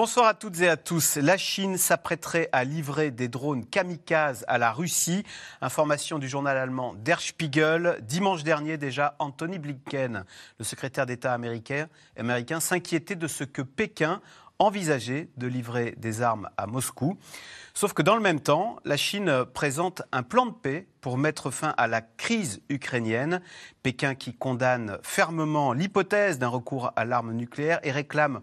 Bonsoir à toutes et à tous. La Chine s'apprêterait à livrer des drones kamikazes à la Russie. Information du journal allemand Der Spiegel. Dimanche dernier déjà, Anthony Blinken, le secrétaire d'État américain, américain s'inquiétait de ce que Pékin envisageait de livrer des armes à Moscou. Sauf que dans le même temps, la Chine présente un plan de paix pour mettre fin à la crise ukrainienne. Pékin qui condamne fermement l'hypothèse d'un recours à l'arme nucléaire et réclame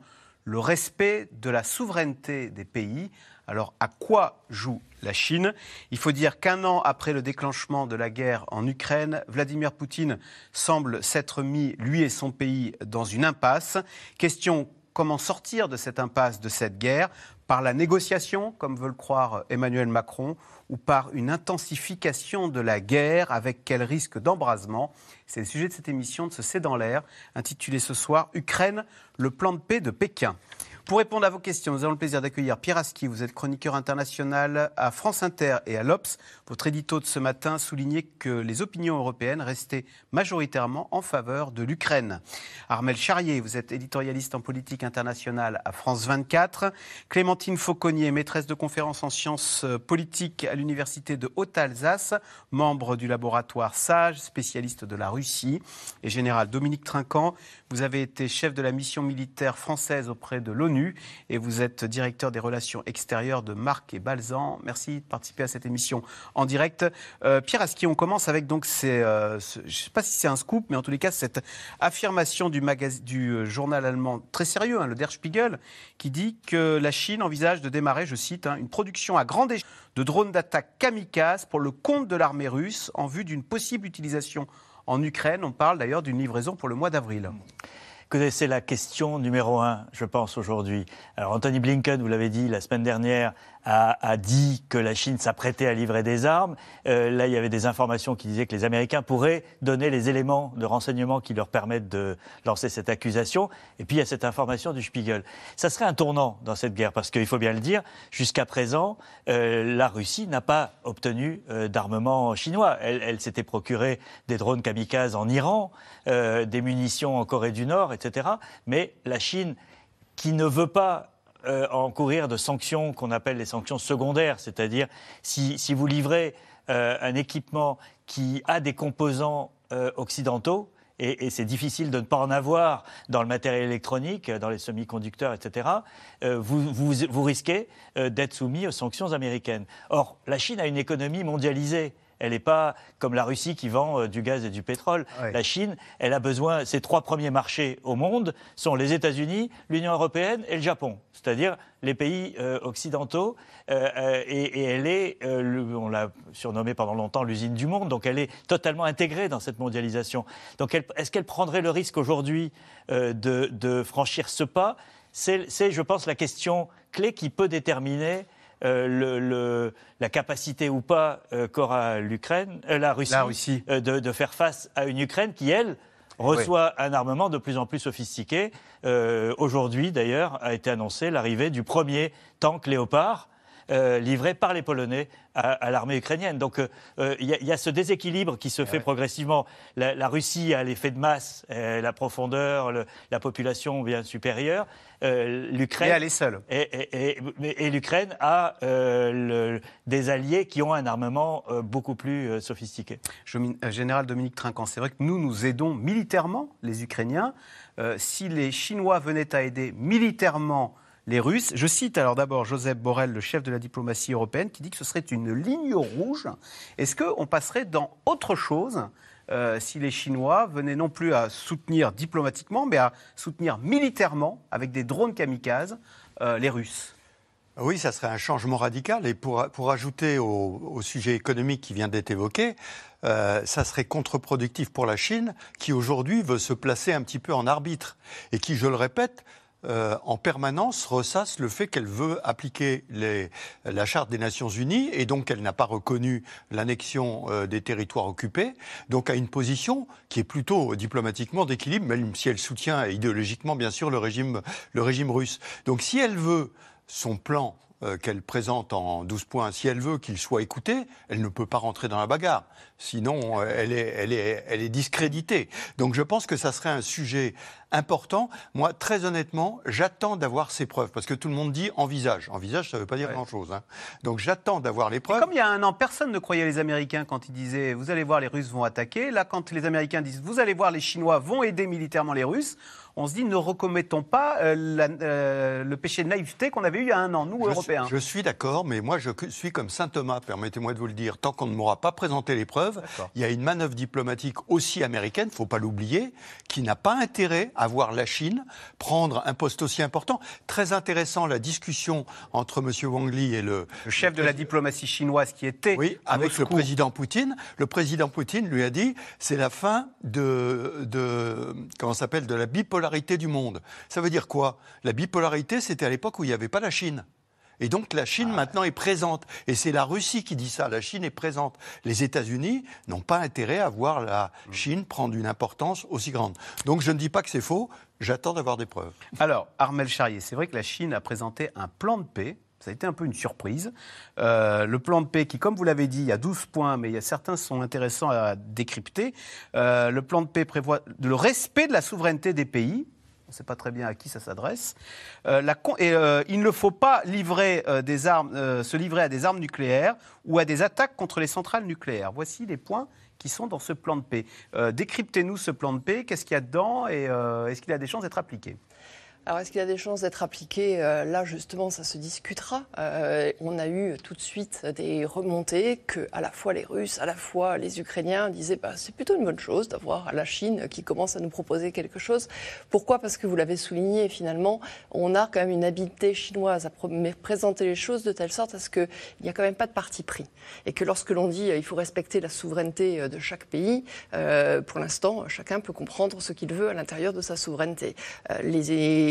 le respect de la souveraineté des pays. Alors à quoi joue la Chine? Il faut dire qu'un an après le déclenchement de la guerre en Ukraine, Vladimir Poutine semble s'être mis, lui et son pays, dans une impasse. Question comment sortir de cette impasse, de cette guerre? Par la négociation, comme veut le croire Emmanuel Macron, ou par une intensification de la guerre avec quel risque d'embrasement C'est le sujet de cette émission de ce C'est dans l'air, intitulée ce soir Ukraine, le plan de paix de Pékin. Pour répondre à vos questions, nous avons le plaisir d'accueillir Pierre Aski. Vous êtes chroniqueur international à France Inter et à l'Obs. Votre édito de ce matin soulignait que les opinions européennes restaient majoritairement en faveur de l'Ukraine. Armel Charrier, vous êtes éditorialiste en politique internationale à France 24. Clémentine Fauconnier, maîtresse de conférences en sciences politiques à l'Université de Haute-Alsace, membre du laboratoire SAGE, spécialiste de la Russie. Et général Dominique Trinquant, vous avez été chef de la mission militaire française auprès de l'ONU et vous êtes directeur des relations extérieures de Marc et Balzan. Merci de participer à cette émission en direct. Euh, Pierre Aski, on commence avec donc ces, euh, je ne sais pas si c'est un scoop, mais en tous les cas cette affirmation du, du euh, journal allemand très sérieux, hein, le Der Spiegel, qui dit que la Chine envisage de démarrer, je cite, hein, une production à grande échelle de drones d'attaque kamikaze pour le compte de l'armée russe en vue d'une possible utilisation en Ukraine. On parle d'ailleurs d'une livraison pour le mois d'avril c'est la question numéro un, je pense, aujourd'hui. Alors, Anthony Blinken, vous l'avez dit la semaine dernière, a, dit que la Chine s'apprêtait à livrer des armes. Euh, là, il y avait des informations qui disaient que les Américains pourraient donner les éléments de renseignement qui leur permettent de lancer cette accusation. Et puis, il y a cette information du Spiegel. Ça serait un tournant dans cette guerre, parce qu'il faut bien le dire, jusqu'à présent, euh, la Russie n'a pas obtenu euh, d'armement chinois. Elle, elle s'était procuré des drones kamikazes en Iran, des munitions en Corée du Nord, etc. Mais la Chine, qui ne veut pas euh, encourir de sanctions qu'on appelle les sanctions secondaires, c'est-à-dire si, si, vous livrez euh, un équipement qui a des composants euh, occidentaux, et, c'est difficile de ne pas en avoir dans le matériel électronique, dans les semi-conducteurs, etc., vous, vous, vous risquez d'être soumis aux sanctions américaines. Or, la Chine a une économie mondialisée. Elle n'est pas comme la Russie qui vend euh, du gaz et du pétrole. La Chine, elle a besoin. Ses trois premiers marchés au monde sont les États-Unis, l'Union européenne et le Japon, c'est-à-dire les pays euh, occidentaux. Euh, et, elle est, on l'a surnommée pendant longtemps l'usine du monde, donc elle est totalement intégrée dans cette mondialisation. Donc est-ce qu'elle prendrait le risque aujourd'hui de, de, franchir ce pas? C'est, je pense, la question clé qui peut déterminer euh, le, la capacité ou pas euh, qu'aura l'Ukraine, euh, la Russie, De, faire face à une Ukraine qui, elle, reçoit un armement de plus en plus sophistiqué. Aujourd'hui, d'ailleurs, a été annoncé l'arrivée du premier tank Léopard. Livré par les Polonais à, l'armée ukrainienne. Donc il y, a ce déséquilibre qui se fait progressivement. La, Russie a l'effet de masse, la profondeur, la population bien supérieure. Euh, L'Ukraine. elle est seule. Et, l'Ukraine a euh, des alliés qui ont un armement euh, beaucoup plus sophistiqué. Général Dominique Trinquant, c'est vrai que nous, nous aidons militairement les Ukrainiens. si les Chinois venaient à aider militairement les Russes. Je cite alors d'abord Joseph Borrell, le chef de la diplomatie européenne, qui dit que ce serait une ligne rouge. Est-ce qu'on passerait dans autre chose euh, si les Chinois venaient non plus à soutenir diplomatiquement, mais à soutenir militairement, avec des drones kamikazes, euh, les Russes? Oui, ça serait un changement radical. Et pour, pour ajouter au, sujet économique qui vient d'être évoqué, euh, ça serait contre-productif pour la Chine, qui aujourd'hui veut se placer un petit peu en arbitre et qui, je le répète, euh, en permanence ressasse le fait qu'elle veut appliquer la Charte des Nations Unies et donc elle n'a pas reconnu l'annexion euh, des territoires occupés, donc a une position qui est plutôt diplomatiquement d'équilibre, même si elle soutient idéologiquement bien sûr le régime, le régime russe. Donc si elle veut son plan euh, qu'elle présente en 12 points, si elle veut qu'il soit écouté, elle ne peut pas rentrer dans la bagarre. Sinon, euh, elle est, elle, est, elle est discréditée. Donc je pense que ça serait un sujet important. Moi, très honnêtement, j'attends d'avoir ces preuves. Parce que tout le monde dit envisage. Envisage, ça ne veut pas dire grand-chose. Hein. Donc j'attends d'avoir les preuves. comme il y a un an, personne ne croyait les Américains quand ils disaient vous allez voir, les Russes vont attaquer. Là, quand les Américains disent vous allez voir, les Chinois vont aider militairement les Russes on se dit ne recommettons pas euh, euh, le péché de naïveté qu'on avait eu il y a un an, nous, Européens. je suis d'accord, mais moi je suis comme saint Thomas, permettez-moi de vous le dire, tant qu'on ne m'aura pas présenté les preuves, il y a une manœuvre diplomatique aussi américaine, il ne faut pas l'oublier, qui n'a pas intérêt à voir la Chine prendre un poste aussi important. Très intéressant la discussion entre M. Wang Li et le... Le chef de la diplomatie chinoise qui était... Oui, avec le président Poutine. Le président Poutine lui a dit, c'est la fin de, de comment s'appelle, de la bipolarité du monde. Ça veut dire quoi? La bipolarité, c'était à l'époque où il n'y avait pas la Chine. Et donc la Chine ah. maintenant est présente. Et c'est la Russie qui dit ça, la Chine est présente. Les États-Unis n'ont pas intérêt à voir la mm. Chine prendre une importance aussi grande. Donc je ne dis pas que c'est faux, j'attends d'avoir des preuves. Alors, Armel Charrier, c'est vrai que la Chine a présenté un plan de paix. Ça a été un peu une surprise. Euh, le plan de paix qui, comme vous l'avez dit, il y a 12 points, mais il y a certains sont intéressants à décrypter. Euh, le plan de paix prévoit le respect de la souveraineté des pays, on ne sait pas très bien à qui ça s'adresse. Euh, il ne faut pas livrer, des armes, se livrer à des armes nucléaires ou à des attaques contre les centrales nucléaires. Voici les points qui sont dans ce plan de paix. Décryptez-nous ce plan de paix, qu'est-ce qu'il y a dedans et est-ce qu'il a des chances d'être appliqué? Alors, est-ce qu'il y a des chances d'être appliqué euh, Là, justement, ça se discutera. Euh, on a eu tout de suite des remontées que, à la fois les Russes, à la fois les Ukrainiens disaient bah, c'est plutôt une bonne chose d'avoir la Chine qui commence à nous proposer quelque chose. Pourquoi? Parce que vous l'avez souligné, finalement, on a quand même une habileté chinoise à présenter les choses de telle sorte à ce qu'il n'y a quand même pas de parti pris. Et que lorsque l'on dit euh, il faut respecter la souveraineté de chaque pays, pour l'instant, chacun peut comprendre ce qu'il veut à l'intérieur de sa souveraineté.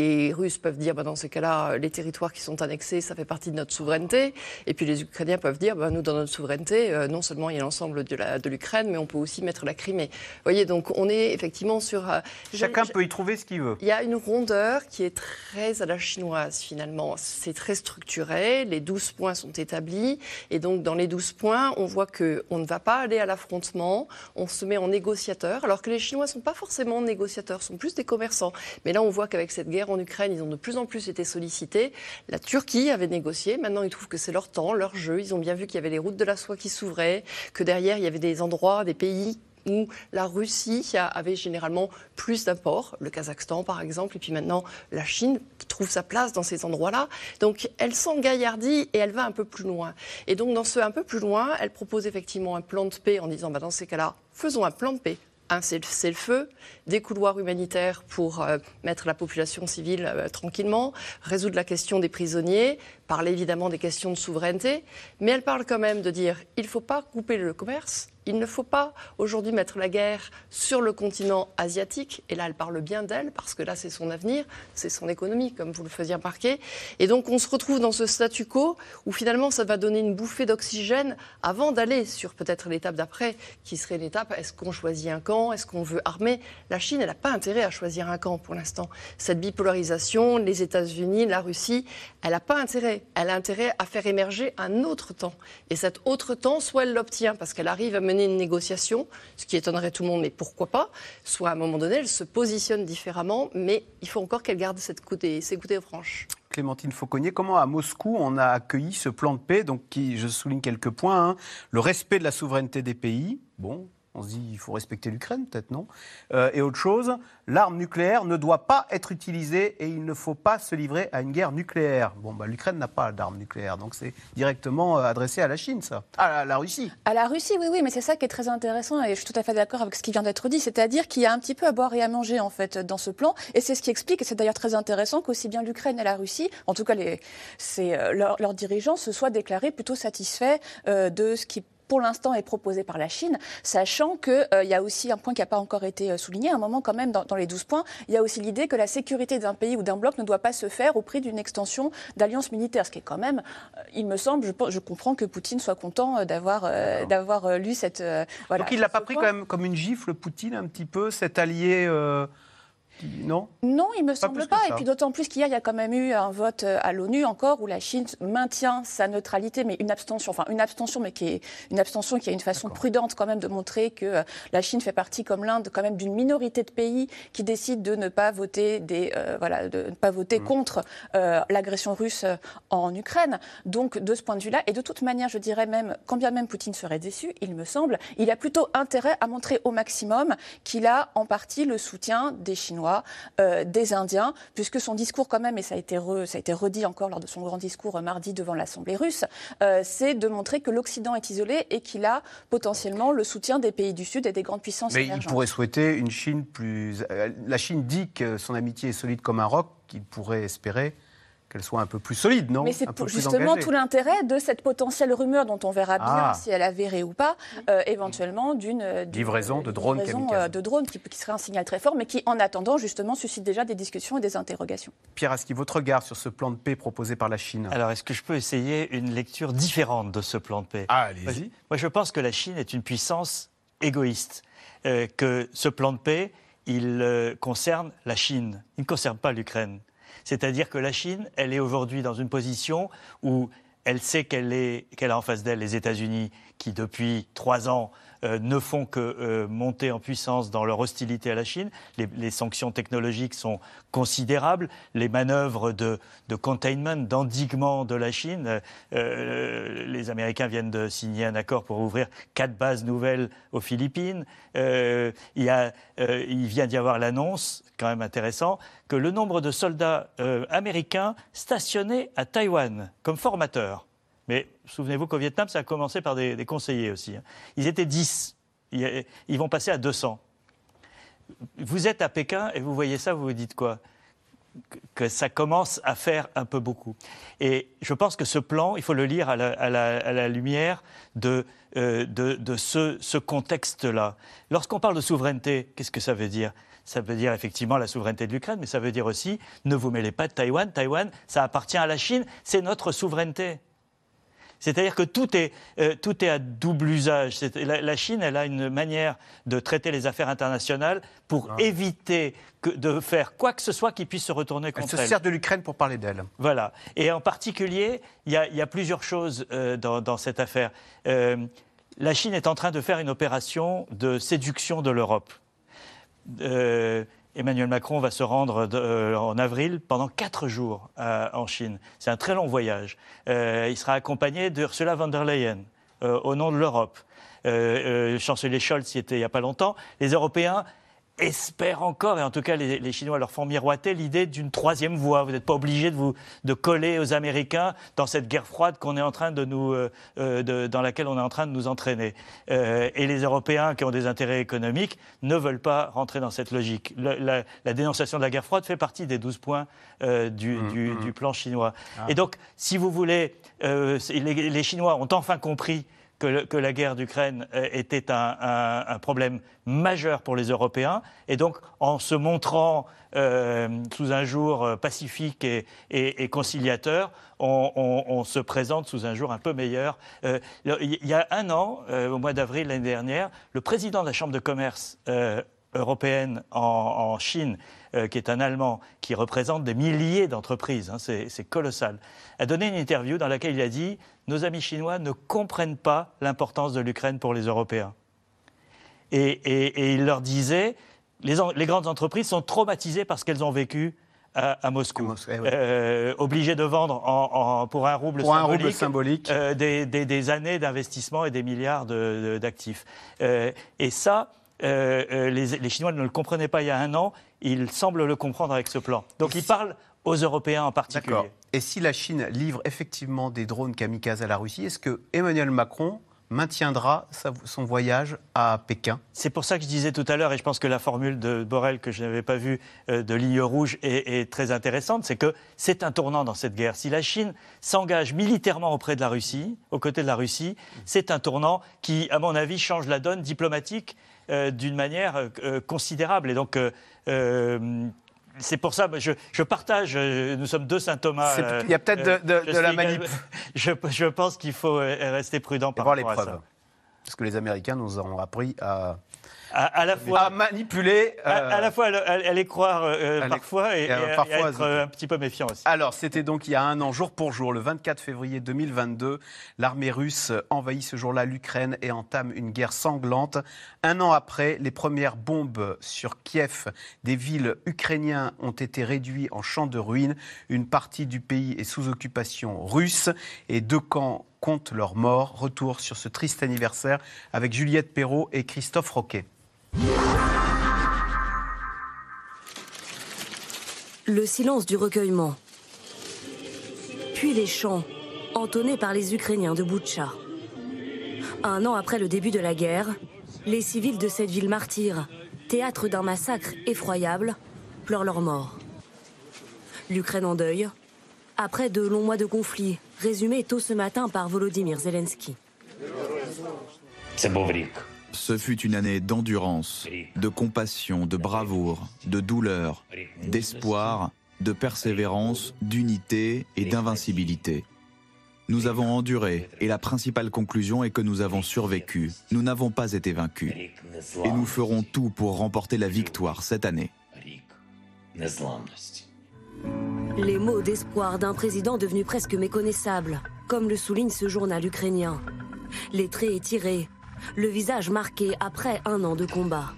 Les Russes peuvent dire, bah, dans ces cas-là, les territoires qui sont annexés, ça fait partie de notre souveraineté. Et puis les Ukrainiens peuvent dire, bah, nous, dans notre souveraineté, euh, non seulement il y a l'ensemble de l'Ukraine, mais on peut aussi mettre la Crimée. Vous voyez, donc on est effectivement sur... Euh, Chacun peut y trouver ce qu'il veut. Il y a une rondeur qui est très à la chinoise, finalement. C'est très structuré, les 12 points sont établis. Et donc, dans les 12 points, on voit qu'on ne va pas aller à l'affrontement, on se met en négociateur, alors que les Chinois ne sont pas forcément négociateurs, sont plus des commerçants. Mais là, on voit qu'avec cette guerre, en Ukraine, ils ont de plus en plus été sollicités. La Turquie avait négocié. Maintenant, ils trouvent que c'est leur temps, leur jeu. Ils ont bien vu qu'il y avait les routes de la soie qui s'ouvraient, que derrière, il y avait des endroits, des pays où la Russie avait généralement plus d'apports, le Kazakhstan par exemple, et puis maintenant la Chine trouve sa place dans ces endroits-là. Donc elle s'engaillardit et elle va un peu plus loin. Et donc dans ce un peu plus loin, elle propose effectivement un plan de paix en disant bah, dans ces cas-là, faisons un plan de paix un cessez-le-feu, des couloirs humanitaires pour euh, mettre la population civile euh, tranquillement, résoudre la question des prisonniers, parler évidemment des questions de souveraineté, mais elle parle quand même de dire il ne faut pas couper le commerce, il ne faut pas aujourd'hui mettre la guerre sur le continent asiatique. Et là, elle parle bien d'elle, parce que là, c'est son avenir, c'est son économie, comme vous le faisiez remarquer. Et donc, on se retrouve dans ce statu quo où finalement, ça va donner une bouffée d'oxygène avant d'aller sur peut-être l'étape d'après, qui serait l'étape est-ce qu'on choisit un camp, est-ce qu'on veut armer? La Chine, elle n'a pas intérêt à choisir un camp pour l'instant. Cette bipolarisation, les États-Unis, la Russie, elle n'a pas intérêt. Elle a intérêt à faire émerger un autre temps. Et cet autre temps, soit elle l'obtient parce qu'elle arrive à mener une négociation, ce qui étonnerait tout le monde, mais pourquoi pas Soit à un moment donné, elle se positionne différemment, mais il faut encore qu'elle garde cette côté, ses côtés franches. Clémentine Fauconnier, comment à Moscou on a accueilli ce plan de paix, donc je souligne quelques points, hein. le respect de la souveraineté des pays, bon, on se dit, il faut respecter l'Ukraine, peut-être non? Euh, et autre chose, l'arme nucléaire ne doit pas être utilisée et il ne faut pas se livrer à une guerre nucléaire. Bon, bah, l'Ukraine n'a pas d'arme nucléaire, donc c'est directement euh, adressé à la Chine, ça. À la, Russie. À la Russie, oui, oui, mais c'est ça qui est très intéressant et je suis tout à fait d'accord avec ce qui vient d'être dit, c'est-à-dire qu'il y a un petit peu à boire et à manger, en fait, dans ce plan. Et c'est ce qui explique, et c'est d'ailleurs très intéressant, qu'aussi bien l'Ukraine et la Russie, en tout cas les, euh, leurs, dirigeants, se soient déclarés plutôt satisfaits de ce qui pour l'instant, est proposé par la Chine, sachant qu'il il y a aussi un point qui n'a pas encore été souligné, à un moment quand même dans, dans les 12 points, il y a aussi l'idée que la sécurité d'un pays ou d'un bloc ne doit pas se faire au prix d'une extension d'alliance militaire, ce qui est quand même, il me semble, je, je comprends que Poutine soit content d'avoir d'avoir lu cette... voilà, Donc il ne l'a pas pris quand même comme une gifle, Poutine, un petit peu, cet allié... Non Non, il ne me semble pas. Et puis d'autant plus qu'hier, il y a quand même eu un vote euh, à l'ONU encore où la Chine maintient sa neutralité, mais une abstention, enfin une abstention, mais qui est une abstention qui a une façon prudente quand même de montrer que euh, la Chine fait partie, comme l'Inde, quand même d'une minorité de pays qui décident de ne pas voter des, euh, voilà, de ne pas voter mm. contre l'agression russe en Ukraine. Donc de ce point de vue-là, et de toute manière, je dirais même, quand bien même Poutine serait déçu, il me semble, il a plutôt intérêt à montrer au maximum qu'il a en partie le soutien des Chinois euh, des Indiens, puisque son discours quand même, et ça a été, ça a été redit encore lors de son grand discours euh, mardi devant l'Assemblée russe, euh, c'est de montrer que l'Occident est isolé et qu'il a potentiellement le soutien des pays du Sud et des grandes puissances Mais il pourrait souhaiter une Chine plus... La Chine dit que son amitié est solide comme un roc, qu'il pourrait espérer qu'elle soit un peu plus solide, non? Mais c'est justement tout l'intérêt de cette potentielle rumeur dont on verra bien ah. si elle avérée ou pas, euh, éventuellement d'une livraison de drones, euh, de drones qui, qui, serait un signal très fort, mais qui, en attendant, justement, suscite déjà des discussions et des interrogations. Pierre Aski, votre regard sur ce plan de paix proposé par la Chine? Alors, est-ce que je peux essayer une lecture différente de ce plan de paix? Ah, allez-y. Moi, je pense que la Chine est une puissance égoïste, euh, que ce plan de paix, il concerne la Chine, il ne concerne pas l'Ukraine. C'est-à-dire que la Chine, elle est aujourd'hui dans une position où elle sait qu'elle a en face d'elle les États-Unis qui, depuis trois ans, euh, ne font que euh, monter en puissance dans leur hostilité à la Chine. Les, sanctions technologiques sont considérables. Les manœuvres de, containment, d'endiguement de la Chine, euh, les Américains viennent de signer un accord pour ouvrir quatre bases nouvelles aux Philippines. il, y il vient d'y avoir l'annonce, quand même intéressant, que le nombre de soldats américains stationnés à Taïwan comme formateurs mais souvenez-vous qu'au Vietnam, ça a commencé par des, conseillers aussi. Hein. Ils étaient 10. Ils, vont passer à 200. Vous êtes à Pékin et vous voyez ça, vous vous dites quoi? Que ça commence à faire un peu beaucoup. Et je pense que ce plan, il faut le lire à la, lumière de, euh, de, ce, ce contexte-là. Lorsqu'on parle de souveraineté, qu'est-ce que ça veut dire? Ça veut dire effectivement la souveraineté de l'Ukraine, mais ça veut dire aussi ne vous mêlez pas de Taïwan. Taïwan, ça appartient à la Chine, c'est notre souveraineté. C'est-à-dire que tout est, euh, tout est à double usage. La, Chine, elle a une manière de traiter les affaires internationales pour ah. éviter que, de faire quoi que ce soit qui puisse se retourner contre elle. Elle se sert de l'Ukraine pour parler d'elle. Voilà. Et en particulier, il y, a plusieurs choses euh, dans, cette affaire. Euh, la Chine est en train de faire une opération de séduction de l'Europe. Emmanuel Macron va se rendre euh, en avril pendant quatre jours euh, en Chine. C'est un très long voyage. Euh, il sera accompagné d'Ursula von der Leyen au nom de l'Europe. le chancelier Scholz y était il n'y a pas longtemps. Les Européens espèrent encore, et en tout cas les, Chinois leur font miroiter l'idée d'une troisième voie. Vous n'êtes pas obligé de vous de coller aux Américains dans cette guerre froide qu'on est en train de nous, euh, euh, dans laquelle on est en train de nous entraîner. Euh, et les Européens qui ont des intérêts économiques ne veulent pas rentrer dans cette logique. La, dénonciation de la guerre froide fait partie des 12 points mmh, du, mmh. du, plan chinois. Ah. Et donc, si vous voulez, les, les Chinois ont enfin compris que, la guerre d'Ukraine euh, était un, problème majeur pour les Européens. Et donc, en se montrant euh, sous un jour euh, pacifique et, conciliateur, on, se présente sous un jour un peu meilleur. il y a un an, au mois d'avril l'année dernière, le président de la Chambre de commerce européenne en, Chine, qui est un Allemand, qui représente des milliers d'entreprises, hein, c'est colossal, a donné une interview dans laquelle il a dit nos amis chinois ne comprennent pas l'importance de l'Ukraine pour les Européens. Et, il leur disait, les, grandes entreprises sont traumatisées parce qu'elles ont vécu à, Moscou, eh euh, obligées de vendre pour un rouble symbolique, euh, des, années d'investissement et des milliards d'actifs. Euh, et ça, les, Chinois ne le comprenaient pas il y a un an, ils semblent le comprendre avec ce plan. Donc ils parlent aux Européens en particulier. Et si la Chine livre effectivement des drones kamikazes à la Russie, est-ce que Emmanuel Macron maintiendra son voyage à Pékin? C'est pour ça que je disais tout à l'heure, et je pense que la formule de Borrell que je n'avais pas vue euh, de ligne rouge est, très intéressante, c'est que c'est un tournant dans cette guerre. Si la Chine s'engage militairement auprès de la Russie, aux côtés de la Russie, c'est un tournant qui, à mon avis, change la donne diplomatique euh, d'une manière euh, considérable. Et donc, c'est pour ça, je, je, partage, nous sommes deux Saint-Thomas. Il y a peut-être de, la manip. Je, je pense qu'il faut rester prudent par rapport à ça. Parce que les Américains nous ont appris à à, la fois à manipuler. À, la fois, est croire euh, parfois et, et, être euh, un petit peu méfiant aussi. Alors, c'était donc il y a un an, jour pour jour, le 24 février 2022, l'armée russe envahit ce jour-là l'Ukraine et entame une guerre sanglante. Un an après, les premières bombes sur Kiev des villes ukrainiennes ont été réduites en champs de ruines. Une partie du pays est sous occupation russe et deux camps comptent leurs morts. Retour sur ce triste anniversaire avec Juliette Perrault et Christophe Roquet. Le silence du recueillement. Puis les chants, entonnés par les Ukrainiens de Boutcha. Un an après le début de la guerre, les civils de cette ville martyre, théâtre d'un massacre effroyable, pleurent leur mort. L'Ukraine en deuil, après de longs mois de conflit, résumé tôt ce matin par Volodymyr Zelensky. Ce fut une année d'endurance, de compassion, de bravoure, de douleur, d'espoir, de persévérance, d'unité et d'invincibilité. Nous avons enduré et la principale conclusion est que nous avons survécu. Nous n'avons pas été vaincus. Et nous ferons tout pour remporter la victoire cette année. Les mots d'espoir d'un président devenu presque méconnaissable, comme le souligne ce journal ukrainien. Les traits étirés, le visage marqué après un an de combat.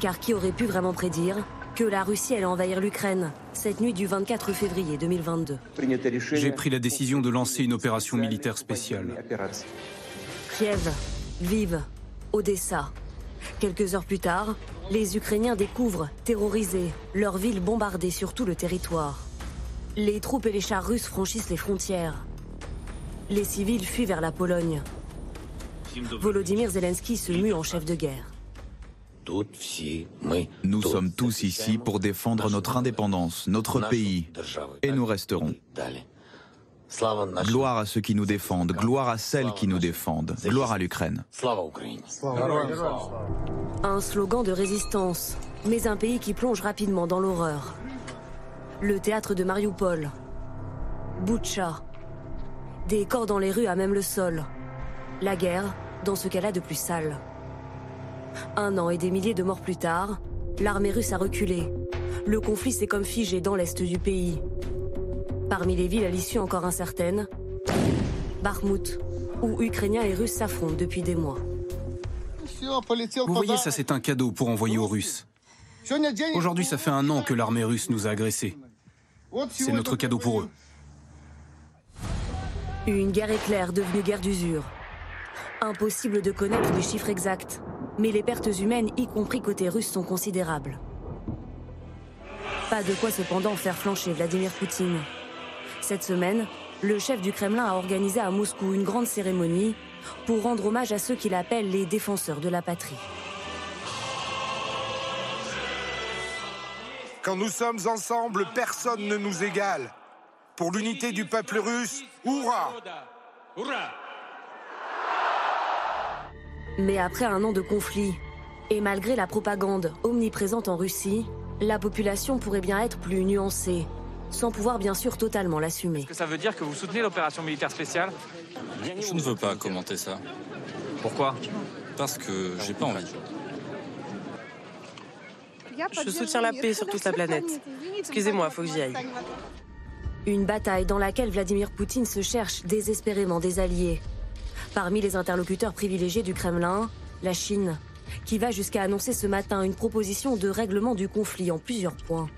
Car qui aurait pu vraiment prédire que la Russie allait envahir l'Ukraine cette nuit du 24 février 2022 J'ai pris la décision de lancer une opération militaire spéciale. Kiev, Vive, Odessa. Quelques heures plus tard, les Ukrainiens découvrent, terrorisés, leur ville bombardée sur tout le territoire. Les troupes et les chars russes franchissent les frontières. Les civils fuient vers la Pologne. Volodymyr Zelensky se mue en chef de guerre. Nous sommes tous ici pour défendre notre indépendance, notre pays, et nous resterons. Gloire à ceux qui nous défendent, gloire à celles qui nous défendent, gloire à l'Ukraine. Un slogan de résistance, mais un pays qui plonge rapidement dans l'horreur. Le théâtre de Mariupol, Butcha, des corps dans les rues à même le sol. La guerre, dans ce cas-là de plus sale. Un an et des milliers de morts plus tard, l'armée russe a reculé. Le conflit s'est comme figé dans l'est du pays. Parmi les villes à l'issue encore incertaine, Bakhmut, où Ukrainiens et Russes s'affrontent depuis des mois. Vous voyez, ça c'est un cadeau pour envoyer aux Russes. Aujourd'hui, ça fait un an que l'armée russe nous a agressés. C'est notre cadeau pour eux. Une guerre éclair devenue guerre d'usure. Impossible de connaître les chiffres exacts, mais les pertes humaines, y compris côté russe, sont considérables. Pas de quoi cependant faire flancher Vladimir Poutine. Cette semaine, le chef du Kremlin a organisé à Moscou une grande cérémonie pour rendre hommage à ceux qu'il appelle les défenseurs de la patrie. Quand nous sommes ensemble, personne ne nous égale. Pour l'unité du peuple russe, hurrah mais après un an de conflit, et malgré la propagande omniprésente en Russie, la population pourrait bien être plus nuancée, sans pouvoir bien sûr totalement l'assumer. Est-ce que ça veut dire que vous soutenez l'opération militaire spéciale? Je ne veux pas commenter ça. Pourquoi? Parce que j'ai pas envie. Je soutiens la paix sur toute la planète. Excusez-moi, faut que j'y aille. Une bataille dans laquelle Vladimir Poutine se cherche désespérément des alliés, Parmi les interlocuteurs privilégiés du Kremlin, la Chine, qui va jusqu'à annoncer ce matin une proposition de règlement du conflit en plusieurs points.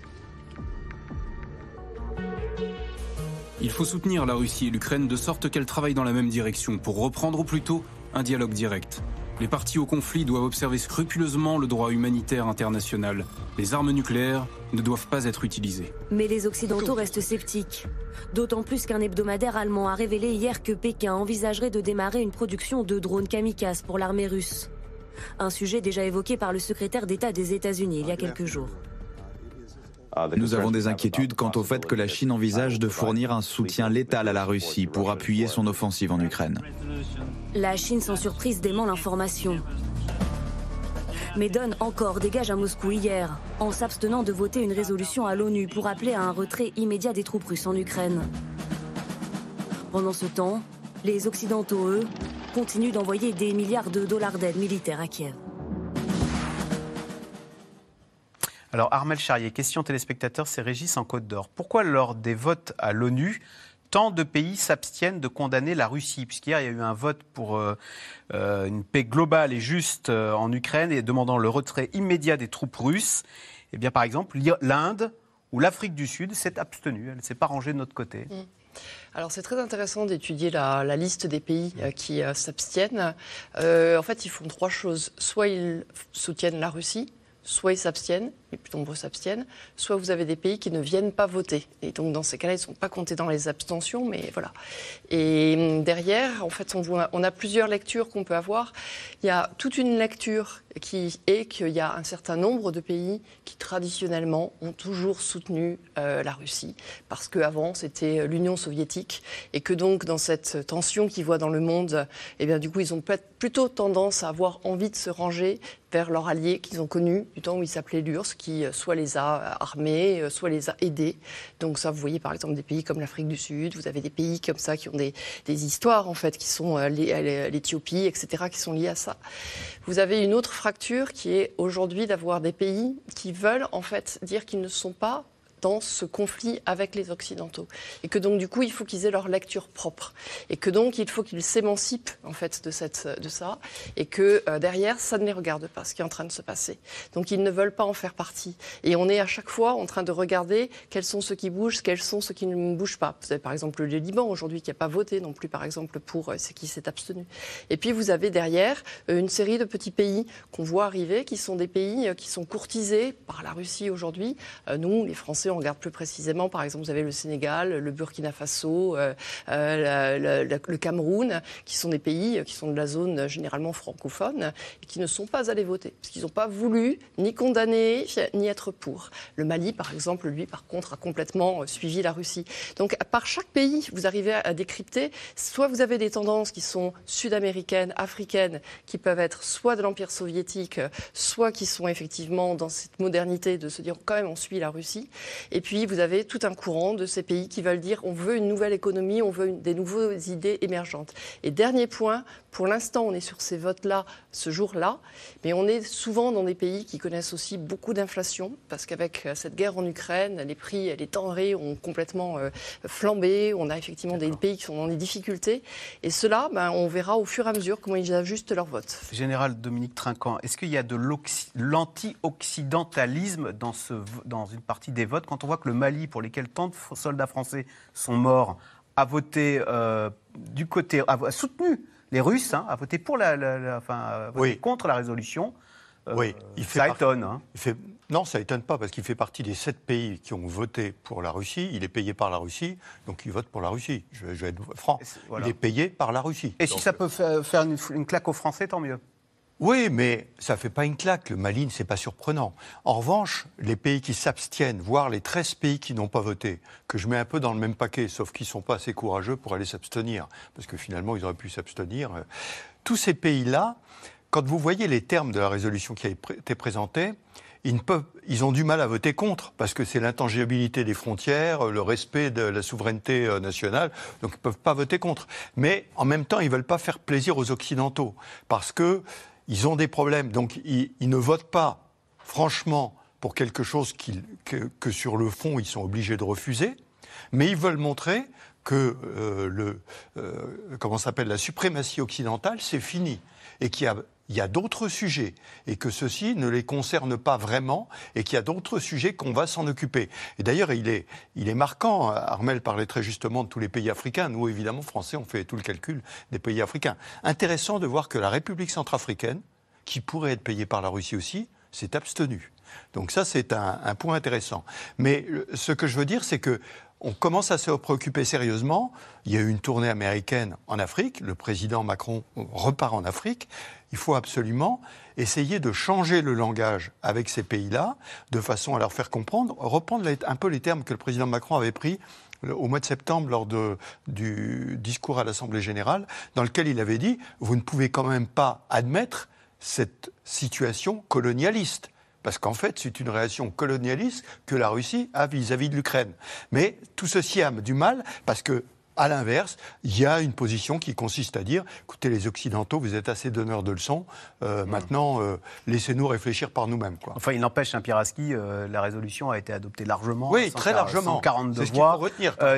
Il faut soutenir la Russie et l'Ukraine de sorte qu'elles travaillent dans la même direction pour reprendre au plus tôt un dialogue direct. Les parties au conflit doivent observer scrupuleusement le droit humanitaire international. Les armes nucléaires ne doivent pas être utilisées. Mais les Occidentaux restent sceptiques. D'autant plus qu'un hebdomadaire allemand a révélé hier que Pékin envisagerait de démarrer une production de drones kamikazes pour l'armée russe. Un sujet déjà évoqué par le secrétaire d'État des États-Unis il y a quelques jours. Nous avons des inquiétudes quant au fait que la Chine envisage de fournir un soutien létal à la Russie pour appuyer son offensive en Ukraine. La Chine sans surprise dément l'information. Mais donne encore des gages à Moscou hier, en s'abstenant de voter une résolution à l'ONU pour appeler à un retrait immédiat des troupes russes en Ukraine. Pendant ce temps, les Occidentaux, eux, continuent d'envoyer des milliards de dollars d'aide militaire à Kiev. Alors Armel Charrier, question téléspectateur, c'est Régis en Côte d'Or. Pourquoi lors des votes à l'ONU, tant de pays s'abstiennent de condamner la Russie? Puisqu'hier, il y a eu un vote pour euh, euh, une paix globale et juste euh, en Ukraine et demandant le retrait immédiat des troupes russes. Eh bien, par exemple, l'Inde ou l'Afrique du Sud s'est abstenue. Elle ne s'est pas rangée de notre côté. Mm. Alors c'est très intéressant d'étudier la, liste des pays qui s'abstiennent. en fait, ils font trois choses. Soit ils soutiennent la Russie, soit ils s'abstiennent, les plus nombreux s'abstiennent, soit vous avez des pays qui ne viennent pas voter. Et donc dans ces cas-là, ils ne sont pas comptés dans les abstentions, mais voilà. Et hum, derrière, en fait, on, a plusieurs lectures qu'on peut avoir. Il y a toute une lecture qui est qu'il y a un certain nombre de pays qui traditionnellement ont toujours soutenu euh, la Russie, parce qu'avant c'était l'Union soviétique, et que donc dans cette tension qu'ils voient dans le monde, eh bien du coup ils ont plutôt tendance à avoir envie de se ranger vers leur allié qu'ils ont connu du temps où il s'appelait l'URSS, qui euh, soit les a armés, euh, soit les a aidés. Donc ça, vous voyez par exemple des pays comme l'Afrique du Sud, vous avez des pays comme ça qui ont des, des histoires en fait, qui sont l'Éthiopie, etc., qui sont liées à ça. Vous avez une autre fracture qui est aujourd'hui d'avoir des pays qui veulent en fait dire qu'ils ne sont pas dans ce conflit avec les Occidentaux. Et que donc, du coup, il faut qu'ils aient leur lecture propre. Et que donc, il faut qu'ils s'émancipent, en fait, de, cette, de ça. Et que euh, derrière, ça ne les regarde pas, ce qui est en train de se passer. Donc, ils ne veulent pas en faire partie. Et on est à chaque fois en train de regarder quels sont ceux qui bougent, quels sont ceux qui ne bougent pas. Vous avez par exemple le Liban aujourd'hui qui n'a pas voté non plus, par exemple, pour euh, qui s'est abstenu. Et puis, vous avez derrière euh, une série de petits pays qu'on voit arriver, qui sont des pays qui sont courtisés par la Russie aujourd'hui. nous, les Français, on regarde plus précisément, par exemple, vous avez le Sénégal, le Burkina Faso, euh, euh, le Cameroun, qui sont des pays qui sont de la zone généralement francophone et qui ne sont pas allés voter, parce qu'ils n'ont pas voulu ni condamner, ni être pour. Le Mali, par exemple, lui, par contre, a complètement suivi la Russie. Donc, par chaque pays, vous arrivez à décrypter, soit vous avez des tendances qui sont sud-américaines, africaines, qui peuvent être soit de l'Empire soviétique, soit qui sont effectivement dans cette modernité de se dire quand même on suit la Russie. Et puis, vous avez tout un courant de ces pays qui veulent dire on veut une nouvelle économie, on veut des nouvelles idées émergentes. Et dernier point, pour l'instant, on est sur ces votes-là, ce jour-là, mais on est souvent dans des pays qui connaissent aussi beaucoup d'inflation, parce qu'avec euh, cette guerre en Ukraine, les prix, les denrées ont complètement euh, flambé. On a effectivement des pays qui sont dans des difficultés. Et cela, ben, on verra au fur et à mesure comment ils ajustent leur vote. Général Dominique Trinquant, est-ce qu'il y a de l'anti-occidentalisme dans, ce, dans une partie des votes? Quand on voit que le Mali, pour lesquels tant de soldats français sont morts, a voté euh, du côté, a soutenu les Russes, hein, a voté pour la, enfin, contre la résolution. Euh, oui, il fait ça étonne. Hein. Non, ça étonne pas parce qu'il fait partie des sept pays qui ont voté pour la Russie. Il est payé par la Russie, donc il vote pour la Russie. Je, vais être franc. Il est payé par la Russie. Et si ça peut faire une, une claque aux Français, tant mieux. Oui, mais ça ne fait pas une claque. Le Mali, c'est pas surprenant. En revanche, les pays qui s'abstiennent, voire les 13 pays qui n'ont pas voté, que je mets un peu dans le même paquet, sauf qu'ils ne sont pas assez courageux pour aller s'abstenir, parce que finalement, ils auraient pu s'abstenir. Euh, tous ces pays-là, quand vous voyez les termes de la résolution qui a été présentée, ils, ils ont du mal à voter contre, parce que c'est l'intangibilité des frontières, le respect de la souveraineté euh, nationale, donc ils ne peuvent pas voter contre. Mais en même temps, ils ne veulent pas faire plaisir aux Occidentaux, parce que ils ont des problèmes. Donc ils, ne votent pas, franchement, pour quelque chose que, sur le fond, ils sont obligés de refuser. Mais ils veulent montrer que euh, le, comment s'appelle, la suprématie occidentale, c'est fini. Et qu'il a il y a d'autres sujets et que ceci ne les concerne pas vraiment et qu'il y a d'autres sujets qu'on va s'en occuper. Et d'ailleurs, il est, il est marquant, Armel parlait très justement de tous les pays africains. Nous, évidemment, Français, on fait tout le calcul des pays africains. Intéressant de voir que la République centrafricaine, qui pourrait être payée par la Russie aussi, s'est abstenue. Donc ça, c'est un, un, point intéressant. Mais ce que je veux dire, c'est que on commence à se préoccuper sérieusement. Il y a eu une tournée américaine en Afrique. Le président Macron repart en Afrique. Il faut absolument essayer de changer le langage avec ces pays-là, de façon à leur faire comprendre, reprendre un peu les termes que le président Macron avait pris au mois de septembre lors du discours à l'Assemblée générale, dans lequel il avait dit Vous ne pouvez quand même pas admettre cette situation colonialiste parce qu'en fait, c'est une réaction colonialiste que la Russie a vis-à-vis de l'Ukraine. Mais tout ceci a du mal parce que à l'inverse, il y a une position qui consiste à dire écoutez, les Occidentaux, vous êtes assez donneurs de leçons, euh, hmm. maintenant, euh, laissez-nous réfléchir par nous-mêmes. Enfin, il n'empêche, un Piraski, euh, la résolution a été adoptée largement. Oui, très largement. 42 voix.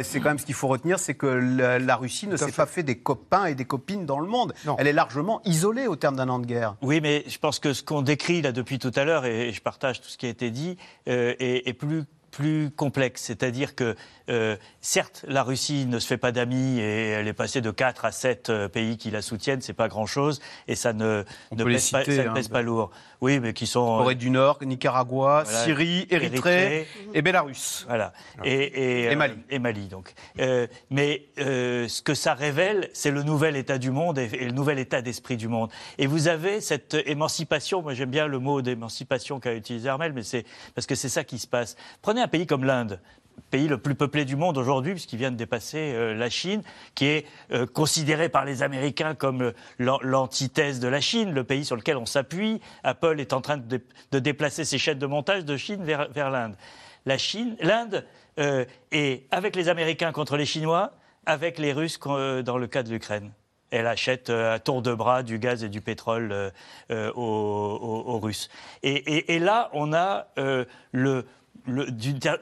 c'est quand même ce qu'il faut retenir c'est que la, Russie ne s'est pas fait des copains et des copines dans le monde. Elle est largement isolée au terme d'un an de guerre. Oui, mais je pense que ce qu'on décrit là depuis tout à l'heure, et, je partage tout ce qui a été dit, est, est plus plus complexe. C'est-à-dire que, euh, certes, la Russie ne se fait pas d'amis et elle est passée de 4 à 7 euh, pays qui la soutiennent, c'est pas grand-chose et ça ne, ne pèse, pas, ça ne pèse pas lourd. Oui, mais qui sont. Corée du Nord, Nicaragua, Syrie, Érythrée, et Bélarus. Voilà. Et, et, Mali. Et Mali, donc. Euh, mais ce que ça révèle, c'est le nouvel état du monde et, le nouvel état d'esprit du monde. Et vous avez cette émancipation, moi j'aime bien le mot d'émancipation qu'a utilisé Armel, mais c'est parce que c'est ça qui se passe. Prenez un pays comme l'Inde pays le plus peuplé du monde aujourd'hui, puisqu'il vient de dépasser euh, la Chine, qui est euh, considéré par les Américains comme euh, l'antithèse de la Chine, le pays sur lequel on s'appuie. Apple est en train de, déplacer ses chaînes de montage de Chine vers, l'Inde. La Chine, l'Inde est avec les Américains contre les Chinois, avec les Russes dans le cas de l'Ukraine. Elle achète à tour de bras du gaz et du pétrole aux, Russes. Et, là, on a le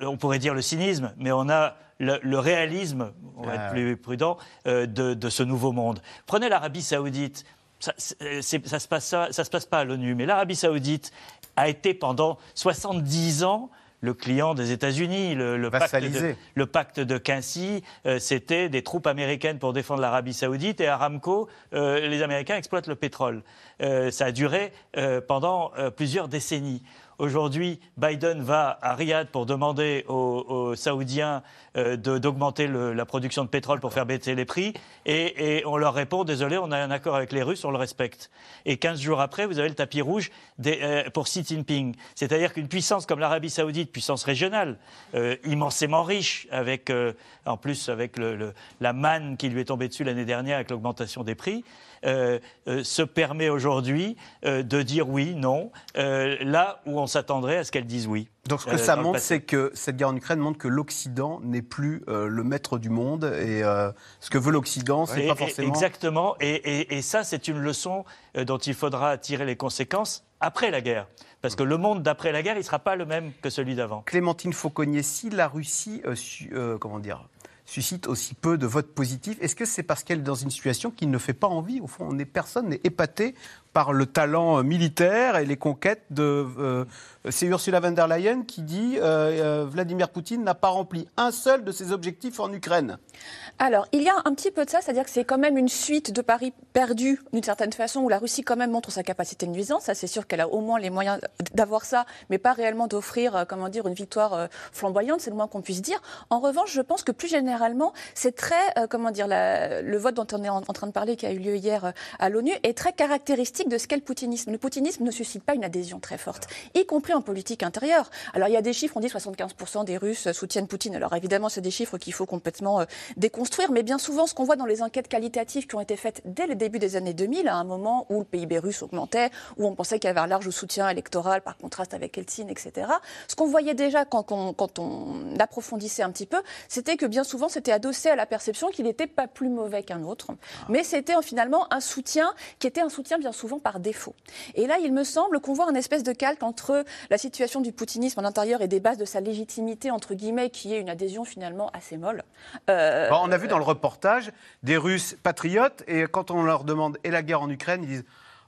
on pourrait dire le cynisme, mais on a le, réalisme, on va être ah plus prudent, euh, de, ce nouveau monde. Prenez l'Arabie saoudite. Ça ne se, passe, ça, se passe pas à l'ONU, mais l'Arabie saoudite a été pendant 70 ans le client des États-Unis. Le, pacte de, le pacte de Quincy, euh, c'était des troupes américaines pour défendre l'Arabie saoudite et Aramco, euh, les Américains exploitent le pétrole. ça a duré pendant plusieurs décennies. Aujourd'hui, Biden va à Riyad pour demander aux, Saoudiens euh, d'augmenter la production de pétrole pour faire baisser les prix. Et, on leur répond, désolé, on a un accord avec les Russes, on le respecte. Et 15 jours après, vous avez le tapis rouge euh, pour Xi Jinping. C'est-à-dire qu'une puissance comme l'Arabie saoudite, puissance régionale, euh, immensément riche, avec, en plus avec la manne qui lui est tombée dessus l'année dernière avec l'augmentation des prix, se permet aujourd'hui de dire oui, non, là où on s'attendrait à ce qu'elle dise oui. Donc ce que ça montre, c'est que cette guerre en Ukraine montre que l'Occident n'est plus le maître du monde et ce que veut l'Occident, c'est pas forcément. Exactement, et, et ça, c'est une leçon dont il faudra tirer les conséquences après la guerre. Parce que le monde d'après la guerre, il ne sera pas le même que celui d'avant. Clémentine Fauconnier, si la Russie, comment dire, suscite aussi peu de votes positifs Est-ce que c'est parce qu'elle est dans une situation qui ne fait pas envie? Au fond, on est, personne n'est épaté par le talent euh, militaire et les conquêtes de. Euh, c'est Ursula von der Leyen qui dit euh, Vladimir Poutine n'a pas rempli un seul de ses objectifs en Ukraine. Alors, il y a un petit peu de ça, c'est-à-dire que c'est quand même une suite de paris perdus d'une certaine façon, où la Russie quand même montre sa capacité de nuisance. Ça, c'est sûr qu'elle a au moins les moyens d'avoir ça, mais pas réellement d'offrir, comment dire, une victoire flamboyante, c'est le moins qu'on puisse dire. En revanche, je pense que plus généralement, c'est très, comment dire, le vote dont on est en, train de parler, qui a eu lieu hier à l'ONU, est très caractéristique de ce qu'est le poutinisme. Le poutinisme ne suscite pas une adhésion très forte, y compris en politique intérieure. Alors il y a des chiffres, on dit 75% des Russes soutiennent Poutine. Alors évidemment, c'est des chiffres qu'il faut complètement euh, déconstruire, mais bien souvent, ce qu'on voit dans les enquêtes qualitatives qui ont été faites dès le début des années 2000, à un moment où le PIB russe augmentait, où on pensait qu'il y avait un large soutien électoral par contraste avec Eltsine, etc. Ce qu'on voyait déjà quand on, quand on approfondissait un petit peu, c'était que bien souvent, c'était adossé à la perception qu'il n'était pas plus mauvais qu'un autre, mais c'était finalement un soutien qui était un soutien bien souvent souvent par défaut. Et là, il me semble qu'on voit un espèce de calque entre la situation du poutinisme en intérieur et des bases de sa légitimité, entre guillemets, qui est une adhésion finalement assez molle. Euh, on a vu dans le reportage des Russes patriotes, et quand on leur demande et la guerre en Ukraine, ils disent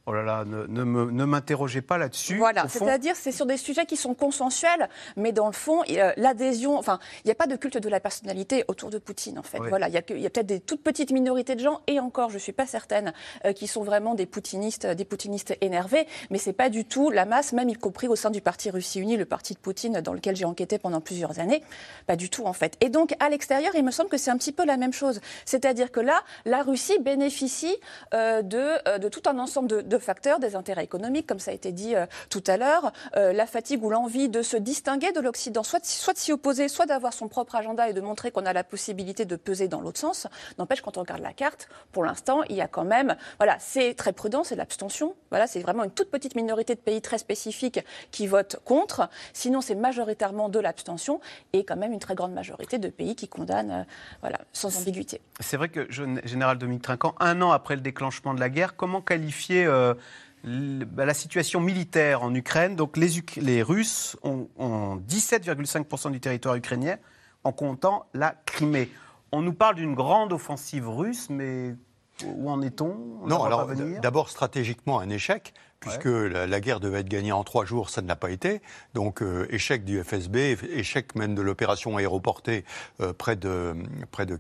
Oh là là, ne, ne m'interrogez pas là-dessus. Voilà, c'est-à-dire c'est sur des sujets qui sont consensuels, mais dans le fond, l'adhésion, enfin, il n'y a pas de culte de la personnalité autour de Poutine, en fait. Voilà, il y a, a peut-être des toutes petites minorités de gens, et encore, je ne suis pas certaine, euh, qui sont vraiment des poutinistes, des poutinistes énervés, mais c'est pas du tout la masse, même y compris au sein du parti Russie Unie, le parti de Poutine, dans lequel j'ai enquêté pendant plusieurs années, pas du tout, en fait. Et donc, à l'extérieur, il me semble que c'est un petit peu la même chose. C'est-à-dire que là, la Russie bénéficie euh, de, euh, de tout un ensemble de de facteurs, des intérêts économiques, comme ça a été dit euh, tout à l'heure, euh, la fatigue ou l'envie de se distinguer de l'Occident, soit, soit de s'y opposer, soit d'avoir son propre agenda et de montrer qu'on a la possibilité de peser dans l'autre sens. N'empêche, quand on regarde la carte, pour l'instant, il y a quand même, voilà, c'est très prudent, c'est l'abstention. Voilà, c'est vraiment une toute petite minorité de pays très spécifiques qui votent contre. Sinon, c'est majoritairement de l'abstention et quand même une très grande majorité de pays qui condamnent, euh, voilà, sans ambiguïté. C'est vrai que, général Dominique Trinquant, un an après le déclenchement de la guerre, comment qualifier euh, bah, la situation militaire en Ukraine. Donc les, les Russes ont, 17,5% du territoire ukrainien en comptant la Crimée. On nous parle d'une grande offensive russe, mais où en est-on? Non, alors d'abord stratégiquement un échec, puisque la, guerre devait être gagnée en trois jours, ça ne l'a pas été. Donc euh, échec du FSB, échec même de l'opération aéroportée euh, près, de,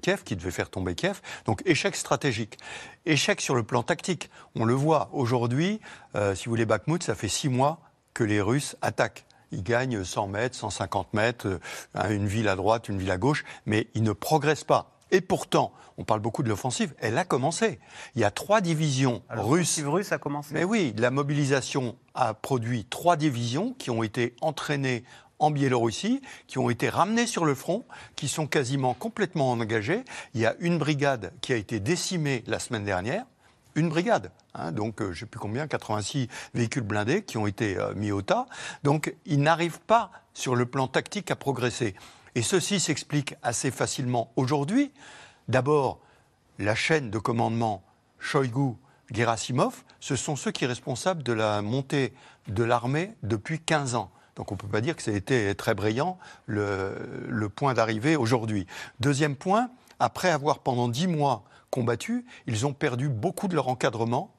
Kiev, qui devait faire tomber Kiev. Donc échec stratégique. Échec sur le plan tactique. On le voit aujourd'hui, euh, si vous voulez, Bakhmut, ça fait six mois que les Russes attaquent. Ils gagnent 100 mètres, 150 mètres, une ville à droite, une ville à gauche, mais ils ne progressent pas. Et pourtant, on parle beaucoup de l'offensive, elle a commencé. Il y a trois divisions russes. L'offensive russe a commencé. Mais oui, la mobilisation a produit trois divisions qui ont été entraînées en Biélorussie, qui ont été ramenées sur le front, qui sont quasiment complètement engagées. Il y a une brigade qui a été décimée la semaine dernière. Une brigade, hein, donc euh, je ne sais plus combien, 86 véhicules blindés qui ont été euh, mis au tas. Donc ils n'arrivent pas sur le plan tactique à progresser. Et ceci s'explique assez facilement aujourd'hui. D'abord, la chaîne de commandement Shoigu, Gerasimov, ce sont ceux qui sont responsables de la montée de l'armée depuis 15 ans. Donc on ne peut pas dire que ça a été très brillant le, point d'arrivée aujourd'hui. Deuxième point, après avoir pendant 10 mois combattu, ils ont perdu beaucoup de leur encadrement,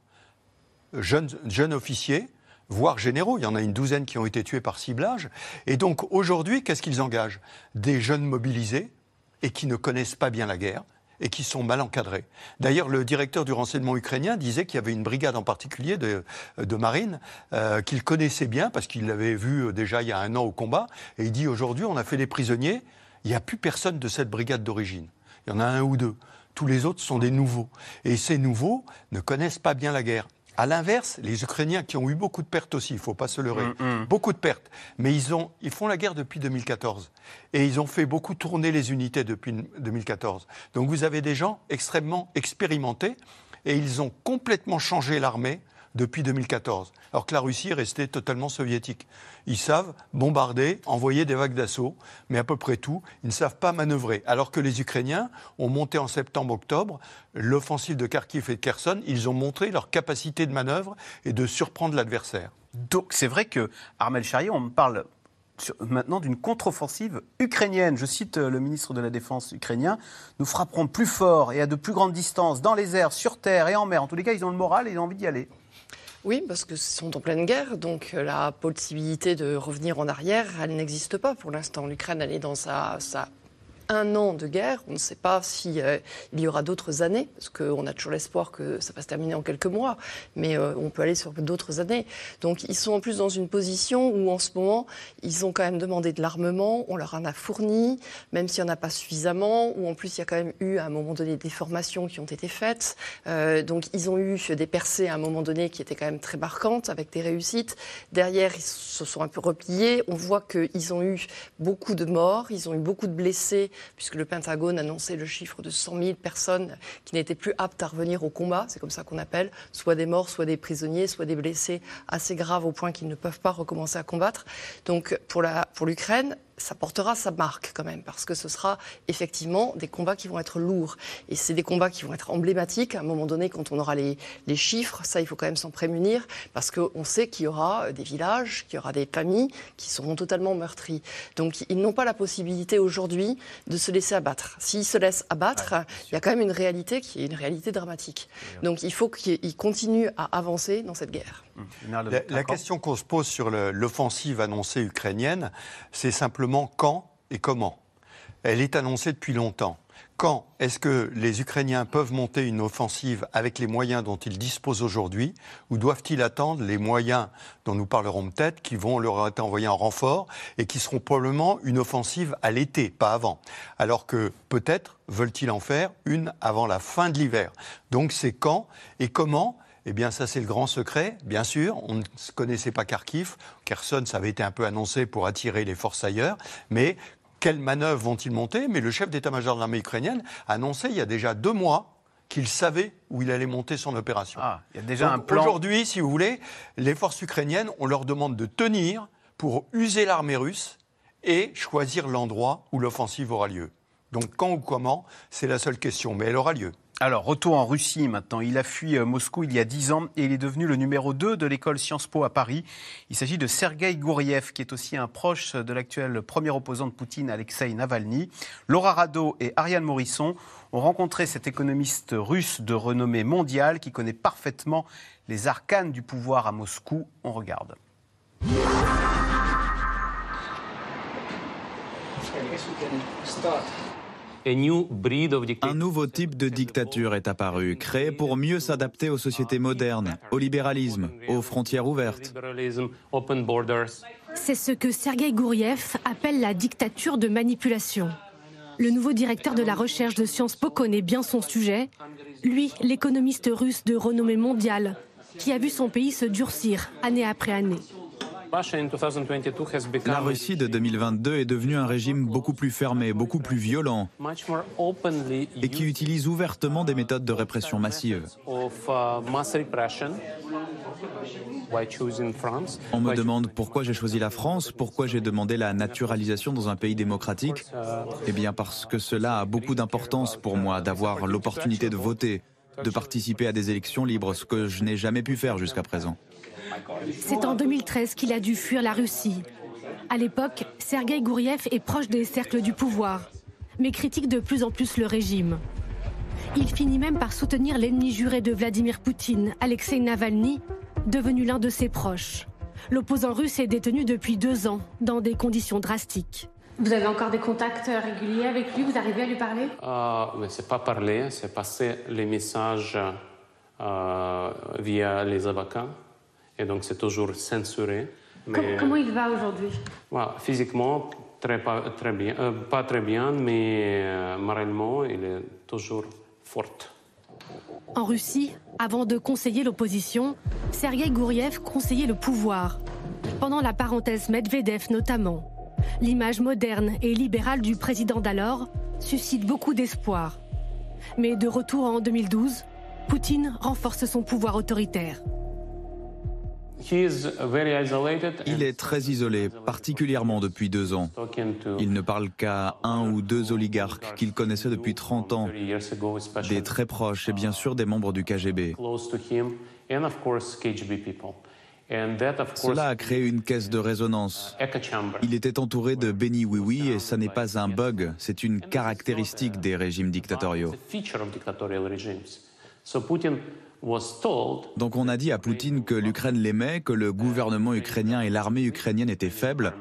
jeunes, jeunes officiers, voire généraux. Il y en a une douzaine qui ont été tués par ciblage. Et donc aujourd'hui, qu'est-ce qu'ils engagent? Des jeunes mobilisés et qui ne connaissent pas bien la guerre et qui sont mal encadrés. D'ailleurs, le directeur du renseignement ukrainien disait qu'il y avait une brigade en particulier de, marine euh, qu'il connaissait bien parce qu'il l'avait vu euh, déjà il y a un an au combat. Et il dit aujourd'hui, on a fait les prisonniers, il n'y a plus personne de cette brigade d'origine. Il y en a un ou deux. Tous les autres sont des nouveaux. Et ces nouveaux ne connaissent pas bien la guerre. À l'inverse, les Ukrainiens qui ont eu beaucoup de pertes aussi, il ne faut pas se leurrer, mm, mm. beaucoup de pertes, mais ils, ont, ils font la guerre depuis 2014 et ils ont fait beaucoup tourner les unités depuis 2014. Donc vous avez des gens extrêmement expérimentés et ils ont complètement changé l'armée depuis 2014, alors que la Russie est restée totalement soviétique. Ils savent bombarder, envoyer des vagues d'assaut, mais à peu près tout. Ils ne savent pas manœuvrer. Alors que les Ukrainiens ont monté en septembre-octobre l'offensive de Kharkiv et de Kherson. Ils ont montré leur capacité de manœuvre et de surprendre l'adversaire. Donc c'est vrai que Armel Charrier, on parle maintenant d'une contre-offensive ukrainienne. Je cite euh, le ministre de la Défense ukrainien. Nous frapperons plus fort et à de plus grandes distances, dans les airs, sur terre et en mer. En tous les cas, ils ont le moral et ils ont envie d'y aller. Oui, parce que sont en pleine guerre, donc euh, la possibilité de revenir en arrière, elle n'existe pas pour l'instant. L'Ukraine, elle est dans sa, sa un an de guerre. On ne sait pas s'il si, euh, y aura d'autres années, parce qu'on a toujours l'espoir que ça va se terminer en quelques mois, mais euh, on peut aller sur d'autres années. Donc ils sont en plus dans une position où en ce moment, ils ont quand même demandé de l'armement, on leur en a fourni, même s'il n'y en a pas suffisamment, ou en plus il y a quand même eu à un moment donné des formations qui ont été faites. Euh, donc ils ont eu des percées à un moment donné qui étaient quand même très marquantes, avec des réussites. Derrière, ils se sont un peu repliés. On voit qu'ils ont eu beaucoup de morts, ils ont eu beaucoup de blessés puisque le Pentagone annonçait le chiffre de 100 000 personnes qui n'étaient plus aptes à revenir au combat, c'est comme ça qu'on appelle, soit des morts, soit des prisonniers, soit des blessés assez graves au point qu'ils ne peuvent pas recommencer à combattre. Donc pour l'Ukraine, ça portera sa marque quand même, parce que ce sera effectivement des combats qui vont être lourds. Et c'est des combats qui vont être emblématiques. À un moment donné, quand on aura les, les chiffres, ça, il faut quand même s'en prémunir, parce qu'on sait qu'il y aura des villages, qu'il y aura des familles qui seront totalement meurtries. Donc, ils n'ont pas la possibilité aujourd'hui de se laisser abattre. S'ils se laissent abattre, il y a quand même une réalité qui est une réalité dramatique. Donc, il faut qu'ils continuent à avancer dans cette guerre. La, la question qu'on se pose sur l'offensive annoncée ukrainienne, c'est simplement quand et comment. Elle est annoncée depuis longtemps. Quand est-ce que les Ukrainiens peuvent monter une offensive avec les moyens dont ils disposent aujourd'hui? Ou doivent-ils attendre les moyens dont nous parlerons peut-être qui vont leur être envoyés en renfort et qui seront probablement une offensive à l'été, pas avant? Alors que peut-être veulent-ils en faire une avant la fin de l'hiver. Donc c'est quand et comment eh bien, ça, c'est le grand secret, bien sûr. On ne connaissait pas Kharkiv. Kherson, ça avait été un peu annoncé pour attirer les forces ailleurs. Mais quelles manœuvres vont-ils monter? Mais le chef d'état-major de l'armée ukrainienne a annoncé il y a déjà deux mois qu'il savait où il allait monter son opération. Ah, il y a déjà un plan. Aujourd'hui, si vous voulez, les forces ukrainiennes, on leur demande de tenir pour user l'armée russe et choisir l'endroit où l'offensive aura lieu. Donc quand ou comment, c'est la seule question, mais elle aura lieu. Alors, retour en Russie maintenant. Il a fui euh, Moscou il y a 10 ans et il est devenu le numéro 2 de l'école Sciences Po à Paris. Il s'agit de Sergei Gouriev, qui est aussi un proche de l'actuel premier opposant de Poutine, Alexei Navalny. Laura Rado et Ariane Morisson ont rencontré cet économiste russe de renommée mondiale qui connaît parfaitement les arcanes du pouvoir à Moscou. On regarde. Un nouveau type de dictature est apparu, créé pour mieux s'adapter aux sociétés modernes, au libéralisme, aux frontières ouvertes. C'est ce que Sergei Gouriev appelle la dictature de manipulation. Le nouveau directeur de la recherche de Sciences Po connaît bien son sujet. Lui, l'économiste russe de renommée mondiale, qui a vu son pays se durcir année après année. La Russie de 2022 est devenue un régime beaucoup plus fermé, beaucoup plus violent et qui utilise ouvertement des méthodes de répression massive. On me demande pourquoi j'ai choisi la France, pourquoi j'ai demandé la naturalisation dans un pays démocratique. Eh bien parce que cela a beaucoup d'importance pour moi d'avoir l'opportunité de voter, de participer à des élections libres, ce que je n'ai jamais pu faire jusqu'à présent. C'est en 2013 qu'il a dû fuir la Russie. À l'époque, Sergei Gouriev est proche des cercles du pouvoir, mais critique de plus en plus le régime. Il finit même par soutenir l'ennemi juré de Vladimir Poutine, Alexei Navalny, devenu l'un de ses proches. L'opposant russe est détenu depuis deux ans, dans des conditions drastiques. Vous avez encore des contacts réguliers avec lui? Vous arrivez à lui parler? Euh, Mais c'est pas parler, c'est passer les messages euh, via les avocats et donc c'est toujours censuré. Mais, comment, il va aujourd'hui? Physiquement, très, très bien, euh, pas très bien, mais euh, moralement, il est toujours fort. En Russie, avant de conseiller l'opposition, Sergei Gouriev conseillait le pouvoir. Pendant la parenthèse Medvedev notamment. L'image moderne et libérale du président d'alors suscite beaucoup d'espoir. Mais de retour en 2012, Poutine renforce son pouvoir autoritaire. Il est très isolé, particulièrement depuis deux ans. Il ne parle qu'à un ou deux oligarques qu'il connaissait depuis 30 ans, des très proches et bien sûr des membres du KGB. Cela a créé une caisse de résonance. Il était entouré de béni oui-oui et ça n'est pas un bug, c'est une caractéristique des régimes dictatoriaux. Donc on a dit à Poutine que l'Ukraine l'aimait, que le gouvernement ukrainien et l'armée ukrainienne étaient faibles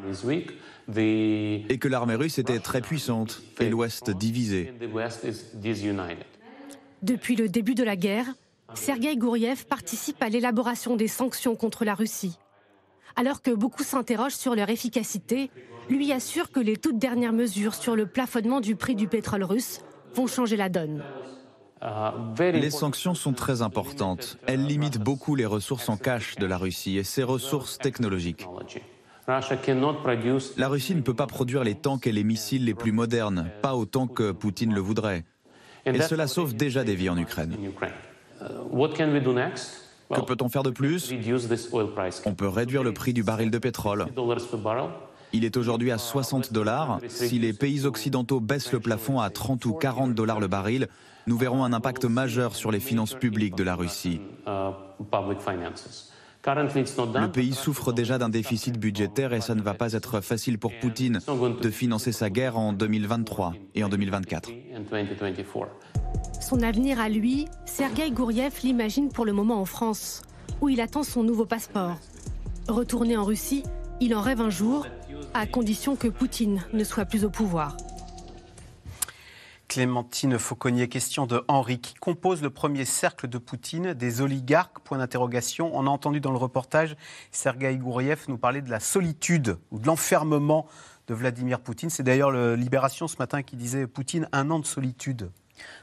et que l'armée russe était très puissante et l'Ouest divisé. Depuis le début de la guerre, Sergei Gouriev participe à l'élaboration des sanctions contre la Russie. Alors que beaucoup s'interrogent sur leur efficacité, lui assure que les toutes dernières mesures sur le plafonnement du prix du pétrole russe vont changer la donne. Les sanctions sont très importantes. Elles limitent beaucoup les ressources en cash de la Russie et ses ressources technologiques. La Russie ne peut pas produire les tanks et les missiles les plus modernes, pas autant que Poutine le voudrait. Et cela sauve déjà des vies en Ukraine. Que peut-on faire de plus? On peut réduire le prix du baril de pétrole. Il est aujourd'hui à 60 dollars. Si les pays occidentaux baissent le plafond à 30 ou 40 dollars le baril, nous verrons un impact majeur sur les finances publiques de la Russie. Le pays souffre déjà d'un déficit budgétaire et ça ne va pas être facile pour Poutine de financer sa guerre en 2023 et en 2024. Son avenir à lui, Sergueï Gouriev l'imagine pour le moment en France, où il attend son nouveau passeport. Retourné en Russie, il en rêve un jour, à condition que Poutine ne soit plus au pouvoir. Clémentine Fauconnier, question de Henri. Qui compose le premier cercle de Poutine Des oligarques? Point d'interrogation. On a entendu dans le reportage Sergueï Gouriev nous parler de la solitude ou de l'enfermement de Vladimir Poutine. C'est d'ailleurs Libération ce matin qui disait Poutine, un an de solitude.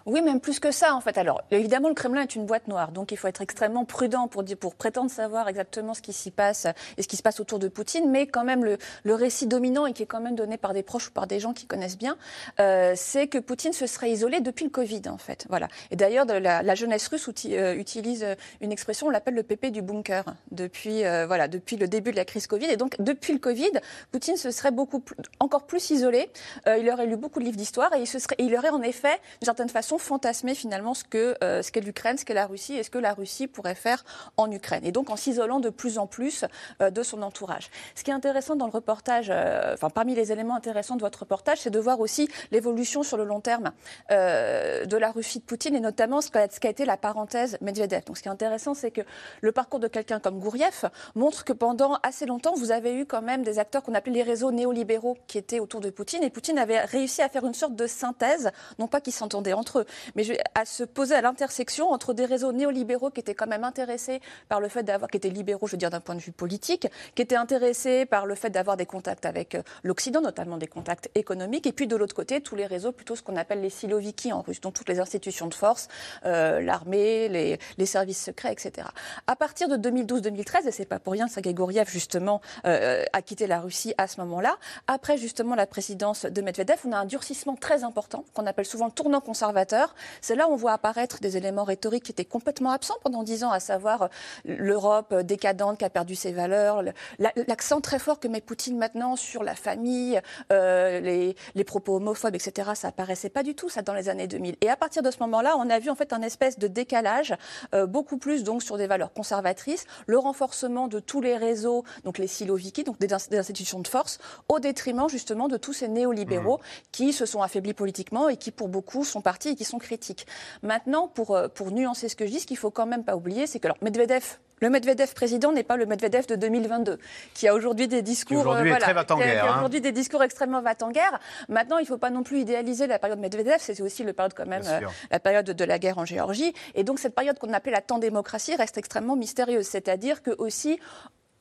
Oui, même plus que ça, en fait. Alors, évidemment, le Kremlin est une boîte noire, donc il faut être extrêmement prudent pour, prétendre savoir exactement ce qui s'y passe et ce qui se passe autour de Poutine, mais quand même, le, récit dominant et qui est quand même donné par des proches ou par des gens qui connaissent bien, euh, c'est que Poutine se serait isolé depuis le Covid, en fait. Voilà. Et d'ailleurs, la, jeunesse russe euh, utilise une expression, on l'appelle le pépé du bunker, depuis, euh, voilà, depuis le début de la crise Covid. Et donc, depuis le Covid, Poutine se serait beaucoup plus, encore plus isolé. Il aurait lu beaucoup de livres d'histoire et il, se serait, il aurait en effet, certaine façon, fantasmer finalement ce que euh, ce qu'est l'Ukraine, ce qu'est la Russie et ce que la Russie pourrait faire en Ukraine. Et donc en s'isolant de plus en plus euh, de son entourage. Ce qui est intéressant dans le reportage, euh, enfin parmi les éléments intéressants de votre reportage, c'est de voir aussi l'évolution sur le long terme de la Russie de Poutine et notamment ce qu'a, ce qu'a été la parenthèse Medvedev. Donc ce qui est intéressant, c'est que le parcours de quelqu'un comme Gouriev montre que pendant assez longtemps, vous avez eu quand même des acteurs qu'on appelait les réseaux néolibéraux qui étaient autour de Poutine et Poutine avait réussi à faire une sorte de synthèse, non pas qu'ils s'entendaient entre eux, mais à se poser à l'intersection entre des réseaux néolibéraux qui étaient quand même intéressés par le fait d'avoir, qui étaient libéraux, je veux dire, d'un point de vue politique, qui étaient intéressés par le fait d'avoir des contacts avec euh, l'Occident, notamment des contacts économiques, et puis de l'autre côté, tous les réseaux, plutôt ce qu'on appelle les siloviki en russe, donc toutes les institutions de force, euh, l'armée, les, services secrets, etc. À partir de 2012-2013, et c'est pas pour rien que Sergei Gouriev, justement, euh, a quitté la Russie à ce moment-là, après justement la présidence de Medvedev, on a un durcissement très important, qu'on appelle souvent le tournant conservateur, c'est là où on voit apparaître des éléments rhétoriques qui étaient complètement absents pendant dix ans, à savoir euh, l'Europe décadente qui a perdu ses valeurs, l'accent très fort que met Poutine maintenant sur la famille, euh, les, les, propos homophobes, etc. Ça apparaissait pas du tout ça dans les années 2000. Et à partir de ce moment-là, on a vu en fait un espèce de décalage, euh, beaucoup plus donc sur des valeurs conservatrices, le renforcement de tous les réseaux, donc les siloviki, donc des, des, institutions de force, au détriment justement de tous ces néolibéraux mmh. qui se sont affaiblis politiquement et qui pour beaucoup sont et qui sont critiques. Maintenant, pour, euh, pour nuancer ce que je dis, ce qu'il faut quand même pas oublier, c'est que alors, Medvedev, le Medvedev président n'est pas le Medvedev de 2022, qui a aujourd'hui des discours, aujourd'hui euh, voilà, hein. aujourd'hui des discours extrêmement va en guerre. Maintenant, il ne faut pas non plus idéaliser la période Medvedev, c'est aussi le période quand même euh, la période de la guerre en Géorgie, et donc cette période qu'on appelait la temps démocratie reste extrêmement mystérieuse, c'est-à-dire que aussi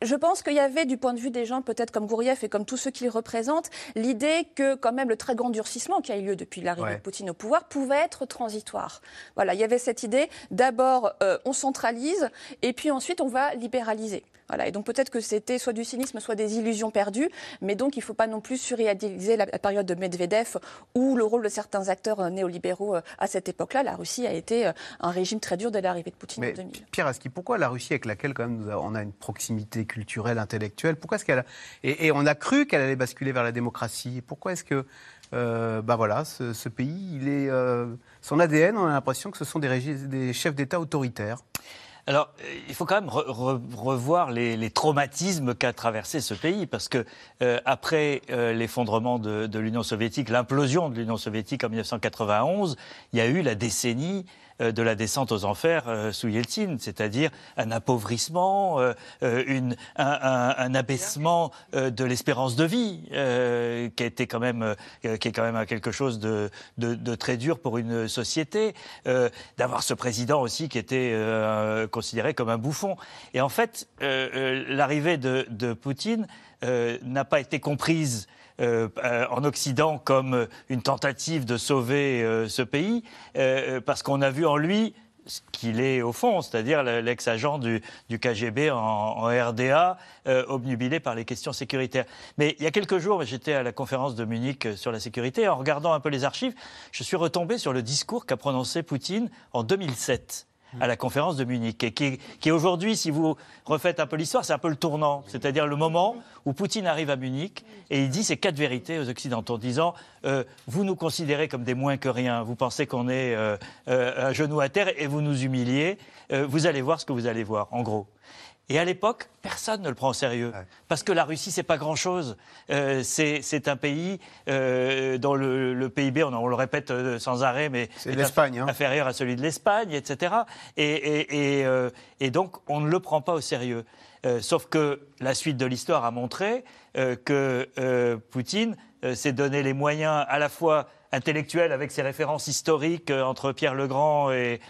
je pense qu'il y avait, du point de vue des gens, peut-être comme Gouriev et comme tous ceux qu'il représente, l'idée que quand même le très grand durcissement qui a eu lieu depuis l'arrivée de Poutine au pouvoir pouvait être transitoire. Voilà, il y avait cette idée, d'abord euh, on centralise et puis ensuite on va libéraliser. Voilà, et donc peut-être que c'était soit du cynisme, soit des illusions perdues, mais donc il ne faut pas non plus surréaliser la, période de Medvedev ou le rôle de certains acteurs euh, néolibéraux euh, à cette époque-là. La Russie a été euh, un régime très dur dès l'arrivée de Poutine mais en 2000. Pierre Aski, pourquoi la Russie avec laquelle quand même on a une proximité culturelle, intellectuelle, pourquoi est-ce qu'elle et, on a cru qu'elle allait basculer vers la démocratie? Pourquoi est-ce que euh, bah voilà, ce, pays, il est, son ADN, on a l'impression que ce sont des, des chefs d'État autoritaires. Alors, il faut quand même revoir les, traumatismes qu'a traversé ce pays, parce que euh, après euh, l'effondrement de, de l'Union soviétique, l'implosion de l'Union soviétique en 1991, il y a eu la décennie euh, de la descente aux enfers euh, sous Yeltsin, c'est-à-dire un appauvrissement, euh, un, abaissement de l'espérance de vie, qui été quand même, qui est quand même quelque chose de, très dur pour une société, d'avoir ce président aussi qui était considéré comme un bouffon. Et en fait, l'arrivée de, Poutine n'a pas été comprise euh, euh, en Occident comme une tentative de sauver euh, ce pays, parce qu'on a vu en lui ce qu'il est au fond, c'est-à-dire l'ex-agent du, KGB en, RDA, obnubilé par les questions sécuritaires. Mais il y a quelques jours, j'étais à la conférence de Munich sur la sécurité, en regardant un peu les archives, je suis retombé sur le discours qu'a prononcé Poutine en 2007 à la conférence de Munich, et qui, qui aujourd'hui, si vous refaites un peu l'histoire, c'est un peu le tournant, c'est-à-dire le moment où Poutine arrive à Munich et il dit ces quatre vérités aux Occidentaux, en disant euh, vous nous considérez comme des moins que rien, vous pensez qu'on est euh, euh, un genou à terre et vous nous humiliez, vous allez voir ce que vous allez voir, en gros. Et à l'époque, personne ne le prend au sérieux. Parce que la Russie, c'est pas grand-chose. Euh, c'est un pays euh, dont le, PIB, on, le répète euh, sans arrêt, mais est hein. inférieur à celui de l'Espagne, etc. Et, et, donc, on ne le prend pas au sérieux. sauf que la suite de l'histoire a montré que Poutine s'est donné les moyens à la fois intellectuel avec ses références historiques euh, entre Pierre le Grand et,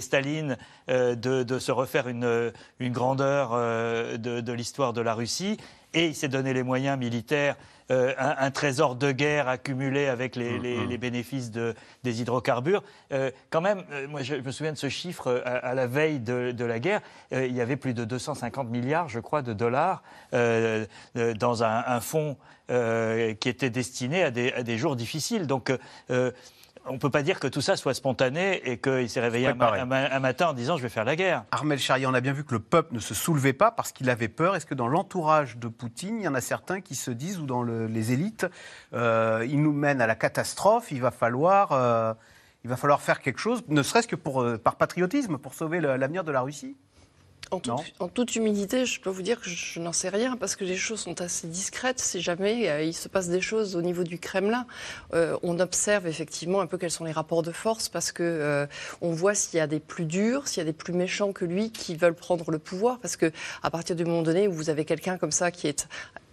Staline, euh, de, se refaire une, une grandeur euh, de, l'histoire de la Russie. Et il s'est donné les moyens militaires, un, trésor de guerre accumulé avec les, mm, mm. bénéfices de, des hydrocarbures. quand même, moi je, me souviens de ce chiffre à, la veille de, la guerre, il y avait plus de 250 milliards, je crois, de dollars dans un, un fonds euh, qui était destiné à des, à des, jours difficiles. Donc, euh, on ne peut pas dire que tout ça soit spontané et qu'il s'est réveillé un, matin en disant je vais faire la guerre. Armel Charrier, on a bien vu que le peuple ne se soulevait pas parce qu'il avait peur. Est-ce que dans l'entourage de Poutine, il y en a certains qui se disent, ou dans les élites, euh, il nous mène à la catastrophe, il va falloir, il va falloir faire quelque chose, ne serait-ce que pour, par patriotisme, pour sauver l'avenir de la Russie? En, toute humilité, je peux vous dire que je, n'en sais rien parce que les choses sont assez discrètes. Si jamais euh, il se passe des choses au niveau du Kremlin, euh, on observe effectivement un peu quels sont les rapports de force parce que euh, on voit s'il y a des plus durs, s'il y a des plus méchants que lui qui veulent prendre le pouvoir. Parce que à partir du moment donné où vous avez quelqu'un comme ça qui est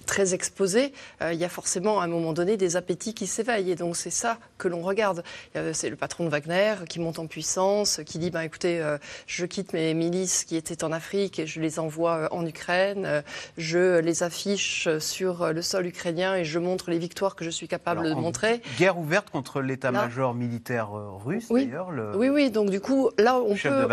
très exposé, euh, il y a forcément à un moment donné des appétits qui s'éveillent. Et donc c'est ça que l'on regarde. c'est le patron de Wagner qui monte en puissance, qui dit, ben, écoutez, euh, je quitte mes milices qui étaient en Afrique et je les envoie euh, en Ukraine, je les affiche sur le sol ukrainien et je montre les victoires que je suis capable de montrer. Guerre ouverte contre l'état-major militaire russe, oui. d'ailleurs. Oui, oui, donc du coup, là, on, peut,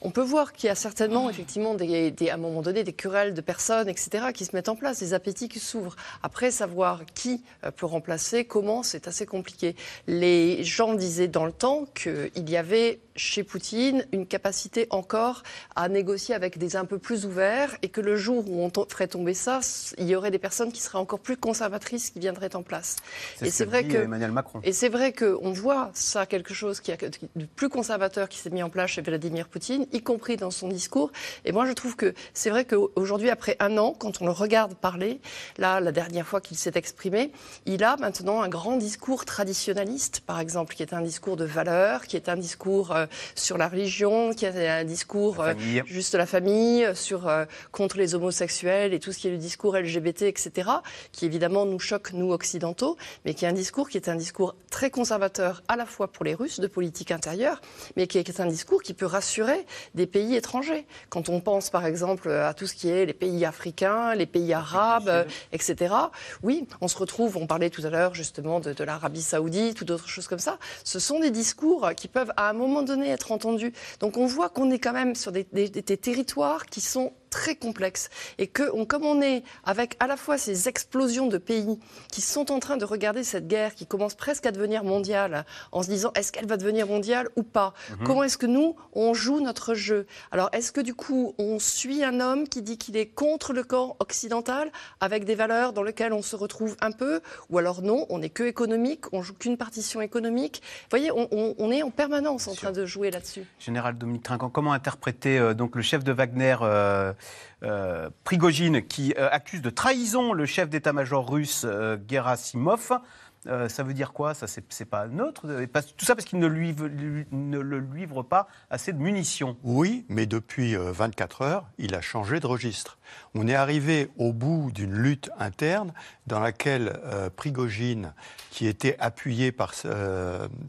on, peut voir qu'il y a certainement, effectivement, des, à un moment donné, des querelles de personnes, etc., qui se mettent en place, des appétits qui s'ouvre. Après, savoir qui euh, peut remplacer, comment, c'est assez compliqué. Les gens disaient dans le temps qu'il y avait chez Poutine une capacité encore à négocier avec des un peu plus ouverts et que le jour où on ferait tomber ça, il y aurait des personnes qui seraient encore plus conservatrices qui viendraient en place. Et c'est vrai que Emmanuel Macron. Et c'est vrai qu'on voit ça quelque chose qui a de plus conservateur qui s'est mis en place chez Vladimir Poutine, y compris dans son discours. Et moi, je trouve que c'est vrai qu'aujourd'hui, après un an, quand on le regarde parler, là, la dernière fois qu'il s'est exprimé, il a maintenant un grand discours traditionnaliste, par exemple, qui est un discours de valeur, qui est un discours euh, sur la religion, qui a un discours euh, juste la famille, sur euh, contre les homosexuels et tout ce qui est le discours LGBT, etc., qui évidemment nous choque nous occidentaux, mais qui est un discours qui est un discours très conservateur à la fois pour les Russes de politique intérieure, mais qui est un discours qui peut rassurer des pays étrangers. Quand on pense par exemple à tout ce qui est les pays africains, les pays arabes, etc. Oui, on se retrouve, on parlait tout à l'heure justement de, de l'Arabie saoudite ou d'autres choses comme ça. Ce sont des discours qui peuvent à un moment donné être entendu. Donc on voit qu'on est quand même sur des, territoires qui sont très complexe et que comme on est avec à la fois ces explosions de pays qui sont en train de regarder cette guerre qui commence presque à devenir mondiale en se disant est-ce qu'elle va devenir mondiale ou pas? Mhm. Comment est-ce que nous on joue notre jeu? Alors est-ce que du coup on suit un homme qui dit qu'il est contre le camp occidental avec des valeurs dans lesquelles on se retrouve un peu? Ou alors non on n'est que économique on joue qu'une partition économique? Vous voyez on, est en permanence en train de jouer là-dessus. Général Dominique Trinquant comment interpréter euh, donc le chef de Wagner euh, euh, Prigogine qui euh, accuse de trahison le chef d'état-major russe euh, Gerasimov. ça veut dire quoi? Ça, c'est pas neutre? Tout ça parce qu'il ne, lui, ne le livre pas assez de munitions. Oui, mais depuis 24 heures, il a changé de registre. On est arrivé au bout d'une lutte interne dans laquelle Prigogine, qui était appuyé par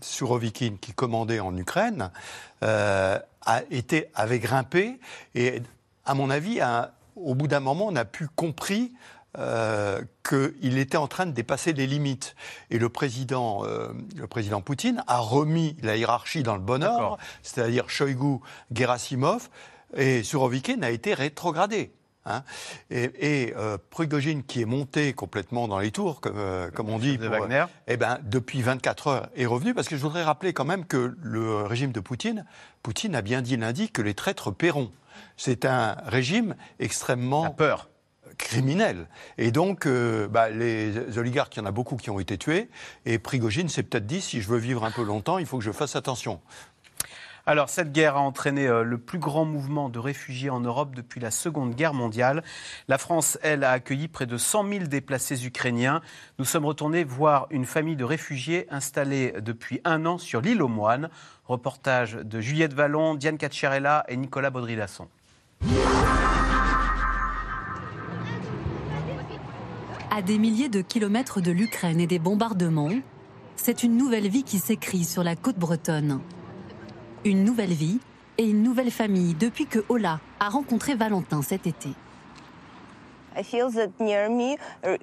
Surovikin, qui commandait en Ukraine, a été, avait grimpé et à mon avis, au bout d'un moment, on a pu compris euh, qu'il était en train de dépasser les limites. Et le président, euh, le président Poutine a remis la hiérarchie dans le bon ordre, c'est-à-dire Shoigu, Gerasimov, et Surovikin a été rétrogradé. Hein. et, euh, Prigogine, qui est monté complètement dans les tours, comme, euh, comme on dit, de. Eh ben, depuis 24 heures, est revenu. Parce que je voudrais rappeler quand même que le régime de Poutine, Poutine a bien dit lundi que les traîtres paieront. C'est un régime extrêmement. peur criminel. Et donc, euh, bah, les oligarques, il y en a beaucoup qui ont été tués. Et Prigogine s'est peut-être dit, si je veux vivre un peu longtemps, il faut que je fasse attention. Alors, cette guerre a entraîné euh, le plus grand mouvement de réfugiés en Europe depuis la Seconde Guerre mondiale. La France, elle, a accueilli près de 100 000 déplacés ukrainiens. Nous sommes retournés voir une famille de réfugiés installée depuis un an sur l'île aux Moines. Reportage de Juliette Vallon, Diane Cacciarella et Nicolas Baudry-Lasson. À des milliers de kilomètres de l'Ukraine et des bombardements, c'est une nouvelle vie qui s'écrit sur la côte bretonne une nouvelle vie et une nouvelle famille depuis que Ola a rencontré Valentin cet été.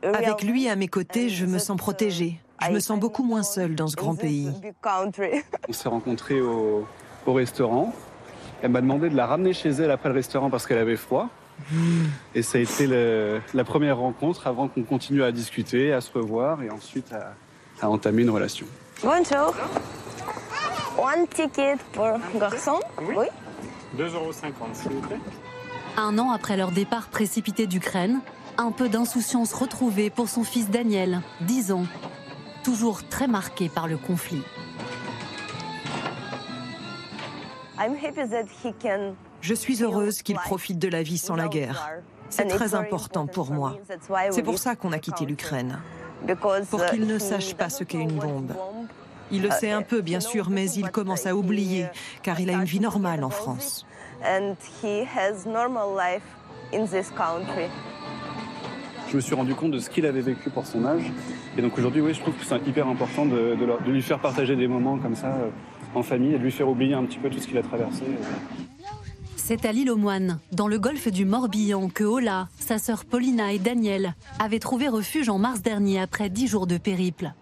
Avec lui à mes côtés, je me sens protégée. Je me sens beaucoup moins seule dans ce grand pays. On s'est rencontrés au, restaurant. Elle m'a demandé de la ramener chez elle après le restaurant parce qu'elle avait froid. Et ça a été la première rencontre avant qu'on continue à discuter, à se revoir et ensuite à, à entamer une relation. Bonjour. Un ticket pour garçon Oui. 2,50 euros, s'il vous plaît. Un an après leur départ précipité d'Ukraine, un peu d'insouciance retrouvée pour son fils Daniel, 10 ans, toujours très marqué par le conflit. Je suis heureuse qu'il profite de la vie sans la guerre. C'est très important pour moi. C'est pour ça qu'on a quitté l'Ukraine. Pour qu'il ne sache pas ce qu'est une bombe. Il le sait un peu, bien sûr, mais il commence à oublier, car il a une vie normale en France. Je me suis rendu compte de ce qu'il avait vécu pour son âge. Et donc aujourd'hui, oui, je trouve que c'est hyper important de, lui faire partager des moments comme ça euh, en famille et de lui faire oublier un petit peu tout ce qu'il a traversé. C'est à l'île aux Moines, dans le golfe du Morbihan, que Ola, sa sœur Paulina et Daniel avaient trouvé refuge en mars dernier après dix jours de périple.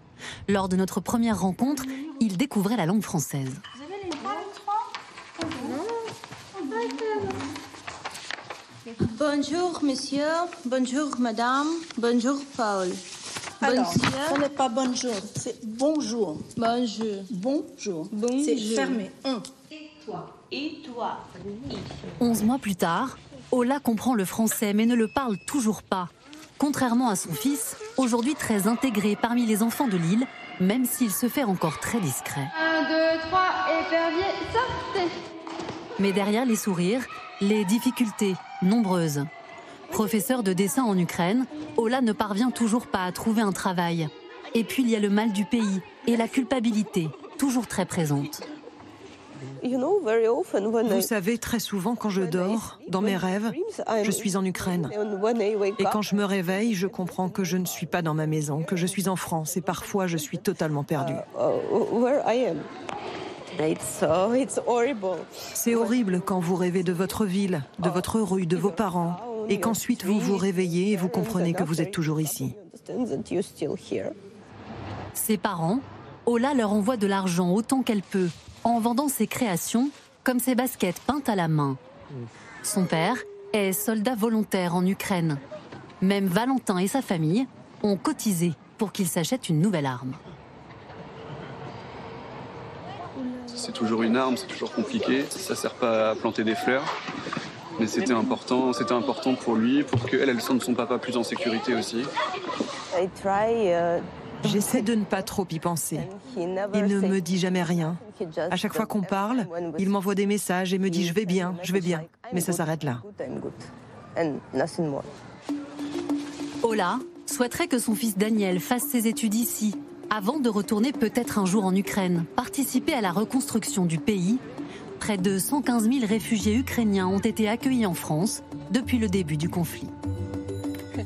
Lors de notre première rencontre, il découvrait la langue française. Bonjour monsieur, bonjour madame, bonjour Paul. Alors, ce n'est pas bonjour, c'est bonjour. Bonjour. Bonjour. C'est fermé. Et toi Et toi 11 mois plus tard, Ola comprend le français mais ne le parle toujours pas. Contrairement à son fils, aujourd'hui très intégré parmi les enfants de l'île, même s'il se fait encore très discret. 1, 2, 3, épervier, sortez Mais derrière les sourires, les difficultés, nombreuses. Professeur de dessin en Ukraine, Ola ne parvient toujours pas à trouver un travail. Et puis il y a le mal du pays et la culpabilité, toujours très présente. Vous savez, très souvent quand je dors, dans mes rêves, je suis en Ukraine. Et quand je me réveille, je comprends que je ne suis pas dans ma maison, que je suis en France et parfois je suis totalement perdue. C'est horrible quand vous rêvez de votre ville, de votre rue, de vos parents, et qu'ensuite vous vous réveillez et vous comprenez que vous êtes toujours ici. Ses parents, Ola leur envoie de l'argent autant qu'elle peut en vendant ses créations, comme ses baskets peintes à la main. Son père est soldat volontaire en Ukraine. Même Valentin et sa famille ont cotisé pour qu'il s'achète une nouvelle arme. C'est toujours une arme, c'est toujours compliqué. Ça sert pas à planter des fleurs. Mais c'était important, c'était important pour lui, pour qu'elle, elle sente son papa plus en sécurité aussi. J'essaie de ne pas trop y penser. Il ne me dit jamais rien. À chaque fois qu'on parle, il m'envoie des messages et me dit je vais bien, je vais bien. Mais ça s'arrête là. Ola souhaiterait que son fils Daniel fasse ses études ici, avant de retourner peut-être un jour en Ukraine, participer à la reconstruction du pays. Près de 115 000 réfugiés ukrainiens ont été accueillis en France depuis le début du conflit.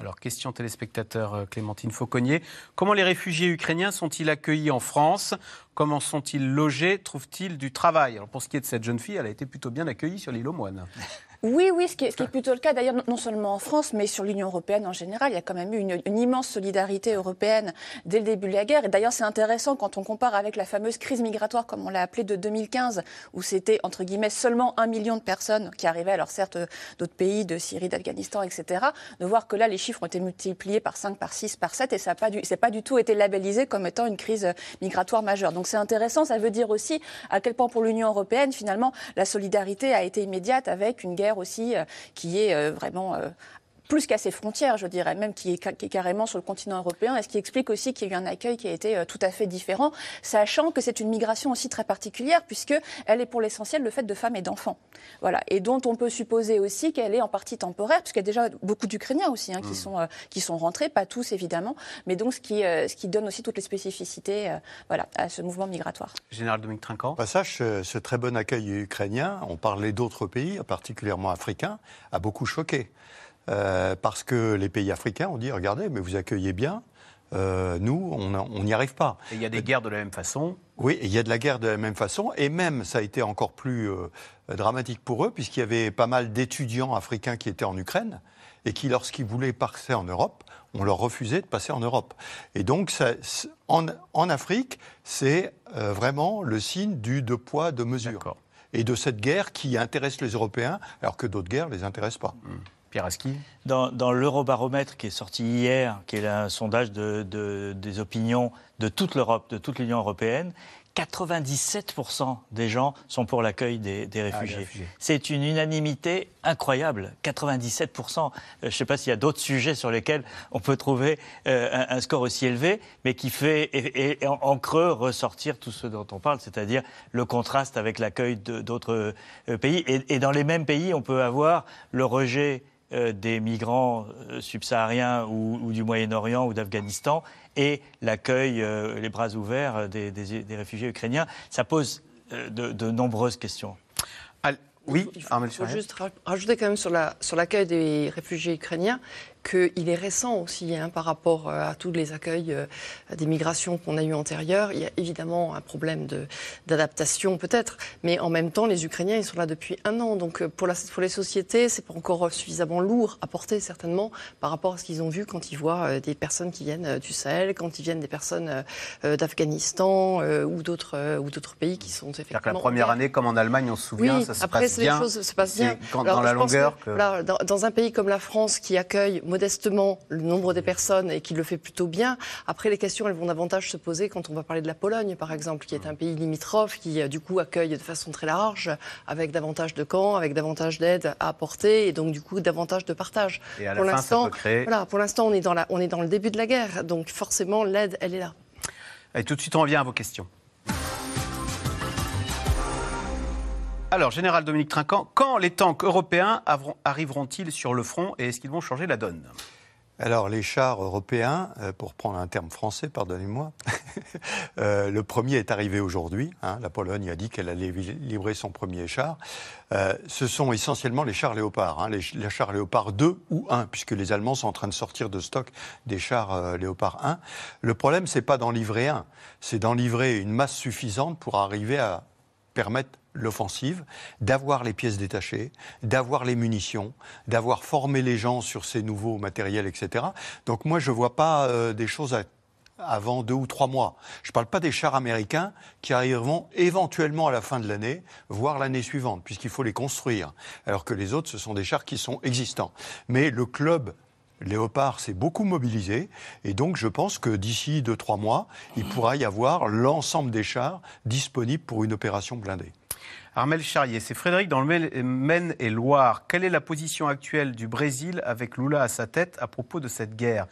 Alors, question téléspectateur euh, Clémentine Fauconnier. Comment les réfugiés ukrainiens sont-ils accueillis en France? Comment sont-ils logés? Trouvent-ils du travail? Alors, pour ce qui est de cette jeune fille, elle a été plutôt bien accueillie sur l'île aux Moines. Oui, oui, ce qui, est, plutôt le cas d'ailleurs, non seulement en France, mais sur l'Union européenne en général. Il y a quand même eu une, immense solidarité européenne dès le début de la guerre. Et d'ailleurs, c'est intéressant quand on compare avec la fameuse crise migratoire, comme on l'a appelée, de 2015, où c'était, entre guillemets, seulement un million de personnes qui arrivaient, alors certes, d'autres pays, de Syrie, d'Afghanistan, etc., de voir que là, les chiffres ont été multipliés par 5, par 6, par 7, et ça n'a pas, du, pas du tout été labellisé comme étant une crise migratoire majeure. Donc c'est intéressant, ça veut dire aussi à quel point pour l'Union européenne, finalement, la solidarité a été immédiate avec une guerre aussi euh, qui est euh, vraiment euh, plus qu'à ses frontières, je dirais, même qui est, carrément sur le continent européen, et ce qui explique aussi qu'il y a eu un accueil qui a été tout à fait différent, sachant que c'est une migration aussi très particulière, puisqu'elle est pour l'essentiel le fait de femmes et d'enfants. Voilà, et dont on peut supposer aussi qu'elle est en partie temporaire, puisqu'il y a déjà beaucoup d'Ukrainiens aussi hein, qui, mmh. sont, qui sont rentrés, pas tous évidemment, mais donc ce qui, ce qui donne aussi toutes les spécificités voilà, à ce mouvement migratoire. Général Dominique Trinquant. Passage, ce très bon accueil ukrainien, on parlait d'autres pays, particulièrement africains, a beaucoup choqué. Euh, parce que les pays africains ont dit regardez, mais vous accueillez bien. Euh, nous, on n'y arrive pas. Et il y a des guerres de la même façon Oui, il y a de la guerre de la même façon. Et même, ça a été encore plus euh, dramatique pour eux, puisqu'il y avait pas mal d'étudiants africains qui étaient en Ukraine et qui, lorsqu'ils voulaient passer en Europe, on leur refusait de passer en Europe. Et donc, ça, en, en, Afrique, c'est vraiment le signe du deux poids, deux mesures. Et de cette guerre qui intéresse les Européens, alors que d'autres guerres ne les intéressent pas. Mmh. Pierre Dans, dans l'Eurobaromètre qui est sorti hier, qui est un sondage de, des opinions de toute l'Europe, de toute l'Union européenne, 97% des gens sont pour l'accueil des, ah, réfugiés. C'est une unanimité incroyable, 97%. Euh, je ne sais pas s'il y a d'autres sujets sur lesquels on peut trouver euh, un, score aussi élevé, mais qui fait et, en, creux ressortir tout ce dont on parle, c'est-à-dire le contraste avec l'accueil d'autres euh, pays. et, dans les mêmes pays, on peut avoir le rejet des migrants euh, subsahariens ou, du Moyen-Orient ou d'Afghanistan et l'accueil, euh, les bras ouverts des, réfugiés ukrainiens. Ça pose de, nombreuses questions. Oui, il faut, juste rajouter quand même sur l'accueil sur des réfugiés ukrainiens qu'il est récent aussi hein, par rapport euh, à tous les accueils euh, des migrations qu'on a eues antérieures. Il y a évidemment un problème d'adaptation peut-être, mais en même temps, les Ukrainiens, ils sont là depuis un an. Donc euh, pour, la, pour les sociétés, c'est pas encore suffisamment lourd à porter certainement par rapport à ce qu'ils ont vu quand ils voient des personnes qui viennent du Sahel, quand ils viennent des personnes d'Afghanistan ou d'autres ou d'autres pays qui sont effectivement. Que la première année, comme en Allemagne, on se souvient, ça se après, passe bien. les choses se passent bien. dans la longueur. Que... dans, dans, un pays comme la France qui accueille modestement le nombre des personnes et qui le fait plutôt bien. Après, les questions, elles vont davantage se poser quand on va parler de la Pologne, par exemple, qui est un pays limitrophe, qui euh, du coup accueille de façon très large, avec davantage de camps, avec davantage d'aide à apporter et donc du coup davantage de partage. Et à la pour l'instant, voilà, pour l'instant, on est dans la, on est dans le début de la guerre, donc forcément l'aide, elle est là. Et tout de suite, on revient à vos questions. Alors, Général Dominique Trinquant, quand les tanks européens arriveront-ils sur le front et est-ce qu'ils vont changer la donne? Alors, les chars européens, euh, pour prendre un terme français, pardonnez-moi, euh, le premier est arrivé aujourd'hui. Hein. la Pologne a dit qu'elle allait livrer son premier char. Euh, ce sont essentiellement les chars Léopard, hein, les, chars Léopard 2 ou 1, puisque les Allemands sont en train de sortir de stock des chars Léopard 1. Le problème, c'est pas d'en livrer un, c'est d'en livrer une masse suffisante pour arriver à permettre l'offensive, d'avoir les pièces détachées, d'avoir les munitions, d'avoir formé les gens sur ces nouveaux matériels, etc. Donc moi, je ne vois pas euh, des choses avant deux ou trois mois. Je ne parle pas des chars américains qui arriveront éventuellement à la fin de l'année, voire l'année suivante, puisqu'il faut les construire, alors que les autres, ce sont des chars qui sont existants. Mais le club Léopard s'est beaucoup mobilisé et donc je pense que d'ici deux, trois mois, il pourra y avoir l'ensemble des chars disponibles pour une opération blindée. Armel Charrier, c'est Frédéric dans le Maine et Loire. Quelle est la position actuelle du Brésil avec Lula à sa tête à propos de cette guerre?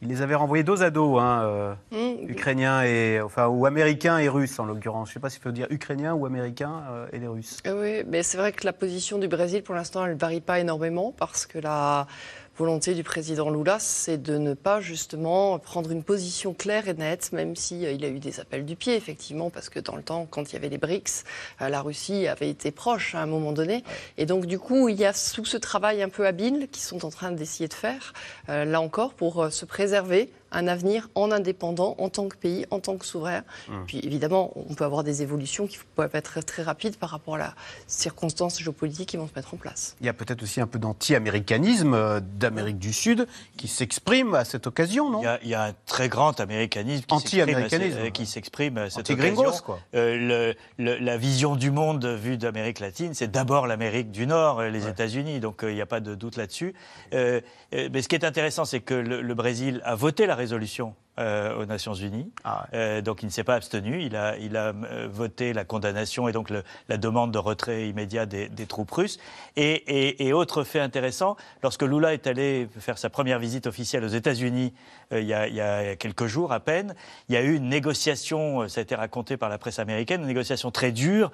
Il les avait renvoyés dos à dos, hein, euh, mmh. ukrainiens et enfin ou américains et russes en l'occurrence. Je ne sais pas s'il faut dire ukrainiens ou américains euh, et les Russes. Oui, mais c'est vrai que la position du Brésil pour l'instant elle ne varie pas énormément parce que la volonté du président Lula, c'est de ne pas justement prendre une position claire et nette, même s'il euh, il a eu des appels du pied, effectivement, parce que dans le temps, quand il y avait les BRICS, euh, la Russie avait été proche à un moment donné. Et donc, du coup, il y a tout ce travail un peu habile qu'ils sont en train d'essayer de faire, euh, là encore, pour se préserver un avenir en indépendant, en tant que pays, en tant que souverain. Hum. Puis évidemment, on peut avoir des évolutions qui peuvent être très, rapides par rapport à la circonstance géopolitique qui vont se mettre en place. Il y a peut-être aussi un peu d'anti-américanisme euh, d'Amérique du Sud qui s'exprime à cette occasion, non? Il y, a, un très grand américanisme qui s'exprime à, cette occasion. Quoi. Euh, la vision du monde vue d'Amérique latine, c'est d'abord l'Amérique du Nord, les États-Unis, donc il n'y a pas de doute là-dessus. mais ce qui est intéressant, c'est que le Brésil a voté la résolution euh, aux Nations Unies. Ah euh, donc il ne s'est pas abstenu. Il a, il a euh, voté la condamnation et donc le, la demande de retrait immédiat des, des troupes russes. Et, et, et, autre fait intéressant, lorsque Lula est allé faire sa première visite officielle aux États-Unis il, il, y a quelques jours à peine, il y a eu une négociation, ça a été raconté par la presse américaine, une négociation très dure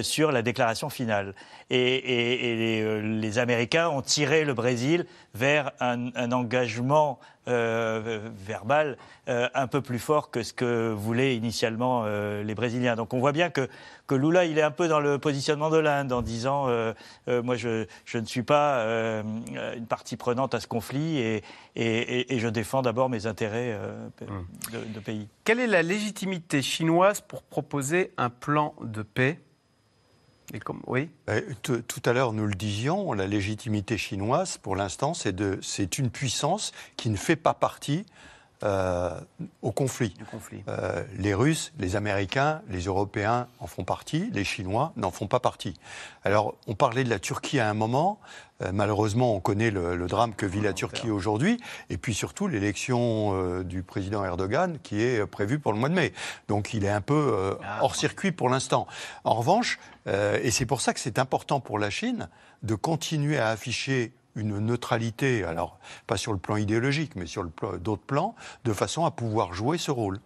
sur la déclaration finale. Et, et les, les, Américains ont tiré le Brésil vers un, un engagement euh, verbal euh, un peu plus fort que ce que voulaient initialement euh, les Brésiliens. Donc on voit bien que, que Lula, il est un peu dans le positionnement de l'Inde en disant moi je, je, ne suis pas une partie prenante à ce conflit et, et, et je défends d'abord mes intérêts hum. de, de pays. Quelle est la légitimité chinoise pour proposer un plan de paix? Oui. Euh, tout à l'heure, nous le disions, la légitimité chinoise, pour l'instant, c'est une puissance qui ne fait pas partie euh, au conflit. Euh, les Russes, les Américains, les Européens en font partie, les Chinois n'en font pas partie. Alors, on parlait de la Turquie à un moment. Euh, malheureusement, on connaît le, drame que vit la Turquie aujourd'hui, et puis surtout l'élection du président Erdogan qui est prévue pour le mois de mai. Donc, il est un peu ah, hors circuit pour l'instant. En revanche, et c'est pour ça que c'est important pour la Chine de continuer à afficher une neutralité, alors pas sur le plan idéologique, mais sur d'autres plans, de façon à pouvoir jouer ce rôle.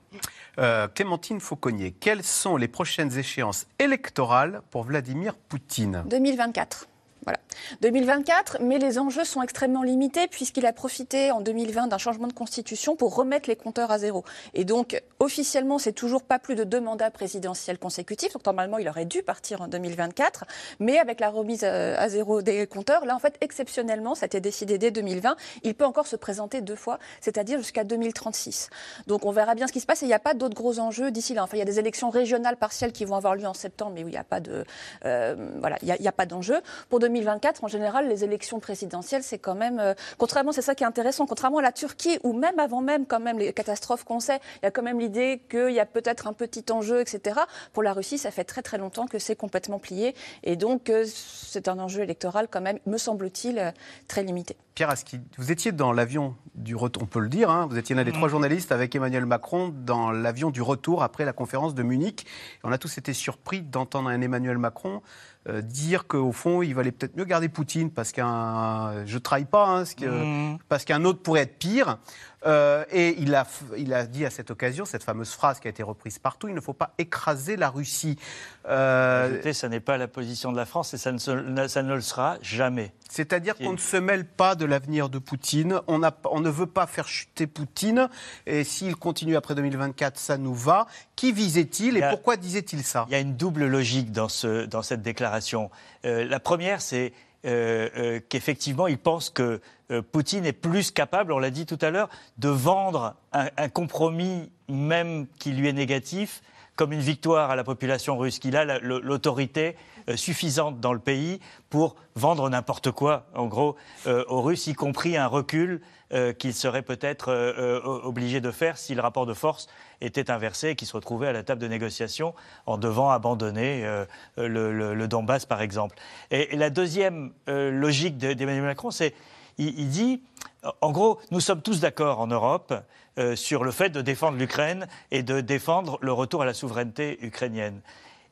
Euh, Clémentine Fauconnier, quelles sont les prochaines échéances électorales pour Vladimir Poutine? 2024. Voilà. 2024, mais les enjeux sont extrêmement limités puisqu'il a profité en 2020 d'un changement de constitution pour remettre les compteurs à zéro. Et donc, officiellement, c'est toujours pas plus de deux mandats présidentiels consécutifs. Donc, normalement, il aurait dû partir en 2024. Mais avec la remise euh, à zéro des compteurs, là, en fait, exceptionnellement, ça a été décidé dès 2020, il peut encore se présenter deux fois, c'est-à-dire jusqu'à 2036. Donc, on verra bien ce qui se passe. Et il n'y a pas d'autres gros enjeux d'ici là. Enfin, il y a des élections régionales partielles qui vont avoir lieu en septembre, mais où il n'y a pas de, euh, voilà, il n'y a, pas d'enjeu. Pour 2024, en général, les élections présidentielles, c'est quand même, euh, contrairement, c'est ça qui est intéressant, contrairement à la Turquie, où même avant même, quand même, les catastrophes qu'on sait, il y a quand même l'idée qu'il y a peut-être un petit enjeu, etc. Pour la Russie, ça fait très très longtemps que c'est complètement plié, et donc euh, c'est un enjeu électoral quand même, me semble-t-il, euh, très limité. Pierre Aski, vous étiez dans l'avion du retour, on peut le dire, hein, vous étiez l'un des trois mm. journalistes avec Emmanuel Macron dans l'avion du retour après la conférence de Munich. on a tous été surpris d'entendre un Emmanuel Macron euh, dire qu'au fond, il valait peut-être mieux garder Poutine parce qu'un, je trahis pas, hein, mmh. parce qu'un autre pourrait être pire. Euh, et il a, il a dit à cette occasion, cette fameuse phrase qui a été reprise partout, il ne faut pas écraser la Russie. Euh... ça n'est pas la position de la France et ça ne, ça ne le sera jamais. C'est-à-dire qu'on ne se mêle pas de l'avenir de Poutine, on, a, on, ne veut pas faire chuter Poutine, et s'il continue après 2024, ça nous va. Qui visait-il et pourquoi disait-il ça? Il y a une double logique dans, ce, dans cette déclaration. Euh, la première, c'est euh, euh, qu'effectivement, il pense que Poutine est plus capable, on l'a dit tout à l'heure, de vendre un, un compromis même qui lui est négatif comme une victoire à la population russe, qu'il a l'autorité euh, suffisante dans le pays pour vendre n'importe quoi, en gros, euh, aux Russes, y compris un recul euh, qu'il serait peut-être obligé de faire si le rapport de force était inversé et qu'il se retrouvait à la table de négociation en devant abandonner le, Donbass, par exemple. Et, la deuxième logique d'Emmanuel Macron, c'est il, dit, en gros, nous sommes tous d'accord en Europe sur le fait de défendre l'Ukraine et de défendre le retour à la souveraineté ukrainienne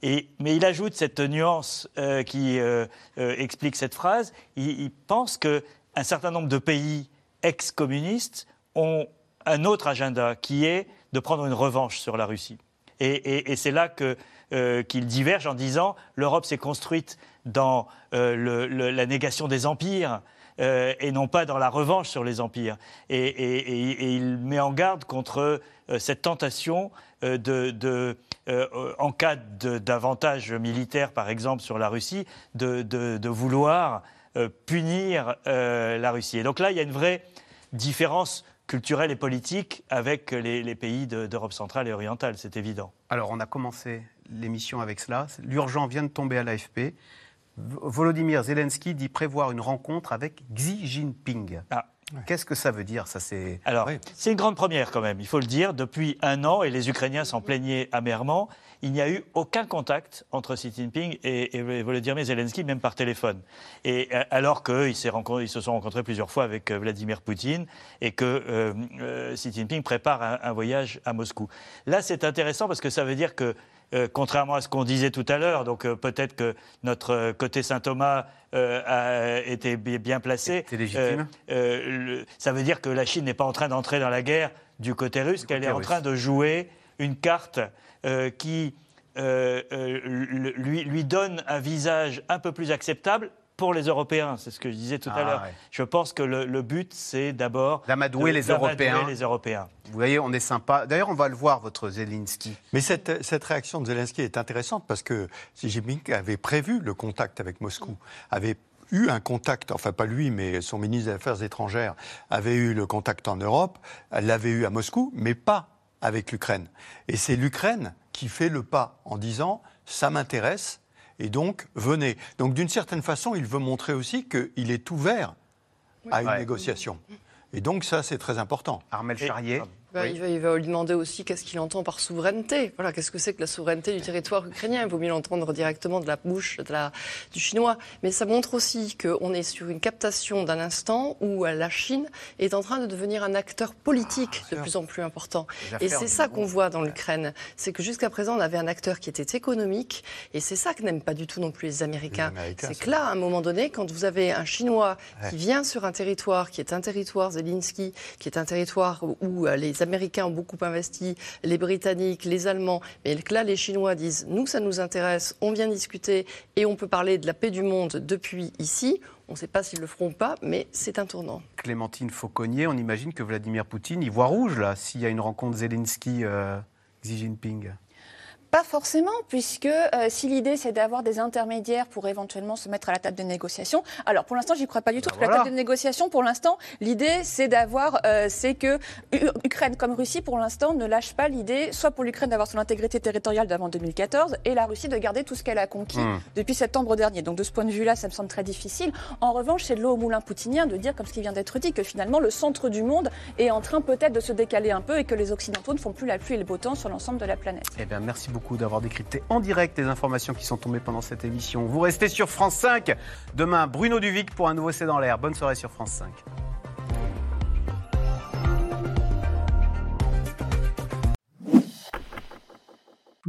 mais il ajoute cette nuance euh, qui euh, euh, explique cette phrase. Il, pense qu'un certain nombre de pays ex-communistes ont un autre agenda qui est de prendre une revanche sur la Russie. Et, c'est là qu'il diverge en disant l'Europe s'est construite dans la négation des empires. et non pas dans la revanche sur les empires. Et, il met en garde contre cette tentation de euh, en cas d'avantage militaire, par exemple, sur la Russie, de, vouloir euh, punir euh, la Russie. Et donc là, il y a une vraie différence culturelle et politique avec les, pays d'Europe centrale et orientale, c'est évident. Alors, on a commencé l'émission avec cela. L'urgent vient de tomber à l'AFP. Volodymyr Zelensky dit prévoir une rencontre avec Xi Jinping. Ah. Qu'est-ce que ça veut dire ça c'est Alors, c'est une grande première quand même, il faut le dire. Depuis un an, et les Ukrainiens s'en plaignaient amèrement, il n'y a eu aucun contact entre Xi Jinping et, et Volodymyr Zelensky, même par téléphone. Et euh, alors qu'ils se sont rencontrés plusieurs fois avec euh, Vladimir Poutine et que euh, Xi Jinping prépare un voyage à Moscou. Là, c'est intéressant parce que ça veut dire que euh, contrairement à ce qu'on disait tout à l'heure. Donc euh, peut-être que notre côté Saint-Thomas euh, a été bien placé. C'est légitime. ça veut dire que la Chine n'est pas en train d'entrer dans la guerre du côté russe, qu'elle est en train de jouer une carte qui lui, lui donne un visage un peu plus acceptable pour les Européens. C'est ce que je disais tout à ah, l'heure. Je pense que le, but, c'est d'abord d'amadouer les, Européens. les Européens. Vous voyez, on est sympa. D'ailleurs, on va le voir, votre Zelensky. Mais cette, cette, réaction de Zelensky est intéressante parce que Xi Jinping avait prévu le contact avec Moscou, avait eu un contact, enfin pas lui, mais son ministre des Affaires étrangères avait eu le contact en Europe, l'avait eu à Moscou, mais pas avec l'Ukraine. Et c'est l'Ukraine qui fait le pas en disant ça m'intéresse, et donc, venez. Donc, d'une certaine façon, il veut montrer aussi qu'il est ouvert à une négociation. Et donc, ça, c'est très important. Armel Charrier. Il, va, lui demander aussi qu'est-ce qu'il entend par souveraineté. Voilà, qu'est-ce que c'est que la souveraineté du territoire ukrainien? Il vaut mieux l'entendre directement de la bouche de la, du chinois. Mais ça montre aussi qu'on est sur une captation d'un instant où euh, la Chine est en train de devenir un acteur politique ah, de plus en plus important. Et c'est ça qu'on voit dans l'Ukraine. C'est que jusqu'à présent, on avait un acteur qui était économique. Et c'est ça que n'aiment pas du tout non plus les Américains. c'est que là, à un moment donné, quand vous avez un Chinois qui vient sur un territoire qui est un territoire Zelensky, qui est un territoire où euh, les Américains ont beaucoup investi, les Britanniques, les Allemands, mais là, les Chinois disent nous, ça nous intéresse, on vient discuter et on peut parler de la paix du monde depuis ici. On ne sait pas s'ils le feront pas, mais c'est un tournant. Clémentine Fauconnier, on imagine que Vladimir Poutine y voit rouge, là, s'il y a une rencontre Zelensky-Xi euh, Jinping. Pas forcément, puisque euh, si l'idée c'est d'avoir des intermédiaires pour éventuellement se mettre à la table des négociations, alors pour l'instant j'y crois pas du tout. Bah la table des négociations, pour l'instant, l'idée c'est d'avoir, euh, c'est que Ukraine comme Russie, pour l'instant, ne lâche pas l'idée, soit pour l'Ukraine d'avoir son intégrité territoriale d'avant 2014, et la Russie de garder tout ce qu'elle a conquis hmm. depuis septembre dernier. Donc de ce point de vue-là, ça me semble très difficile. En revanche, c'est de l'eau au moulin poutinien de dire, comme ce qui vient d'être dit, que finalement le centre du monde est en train peut-être de se décaler un peu et que les Occidentaux ne font plus la pluie et le beau temps sur l'ensemble de la planète. Eh bien, merci beaucoup d'avoir décrypté en direct les informations qui sont tombées pendant cette émission. Vous restez sur France 5. Demain, Bruno Duvic pour un nouveau C'est dans l'air. Bonne soirée sur France 5.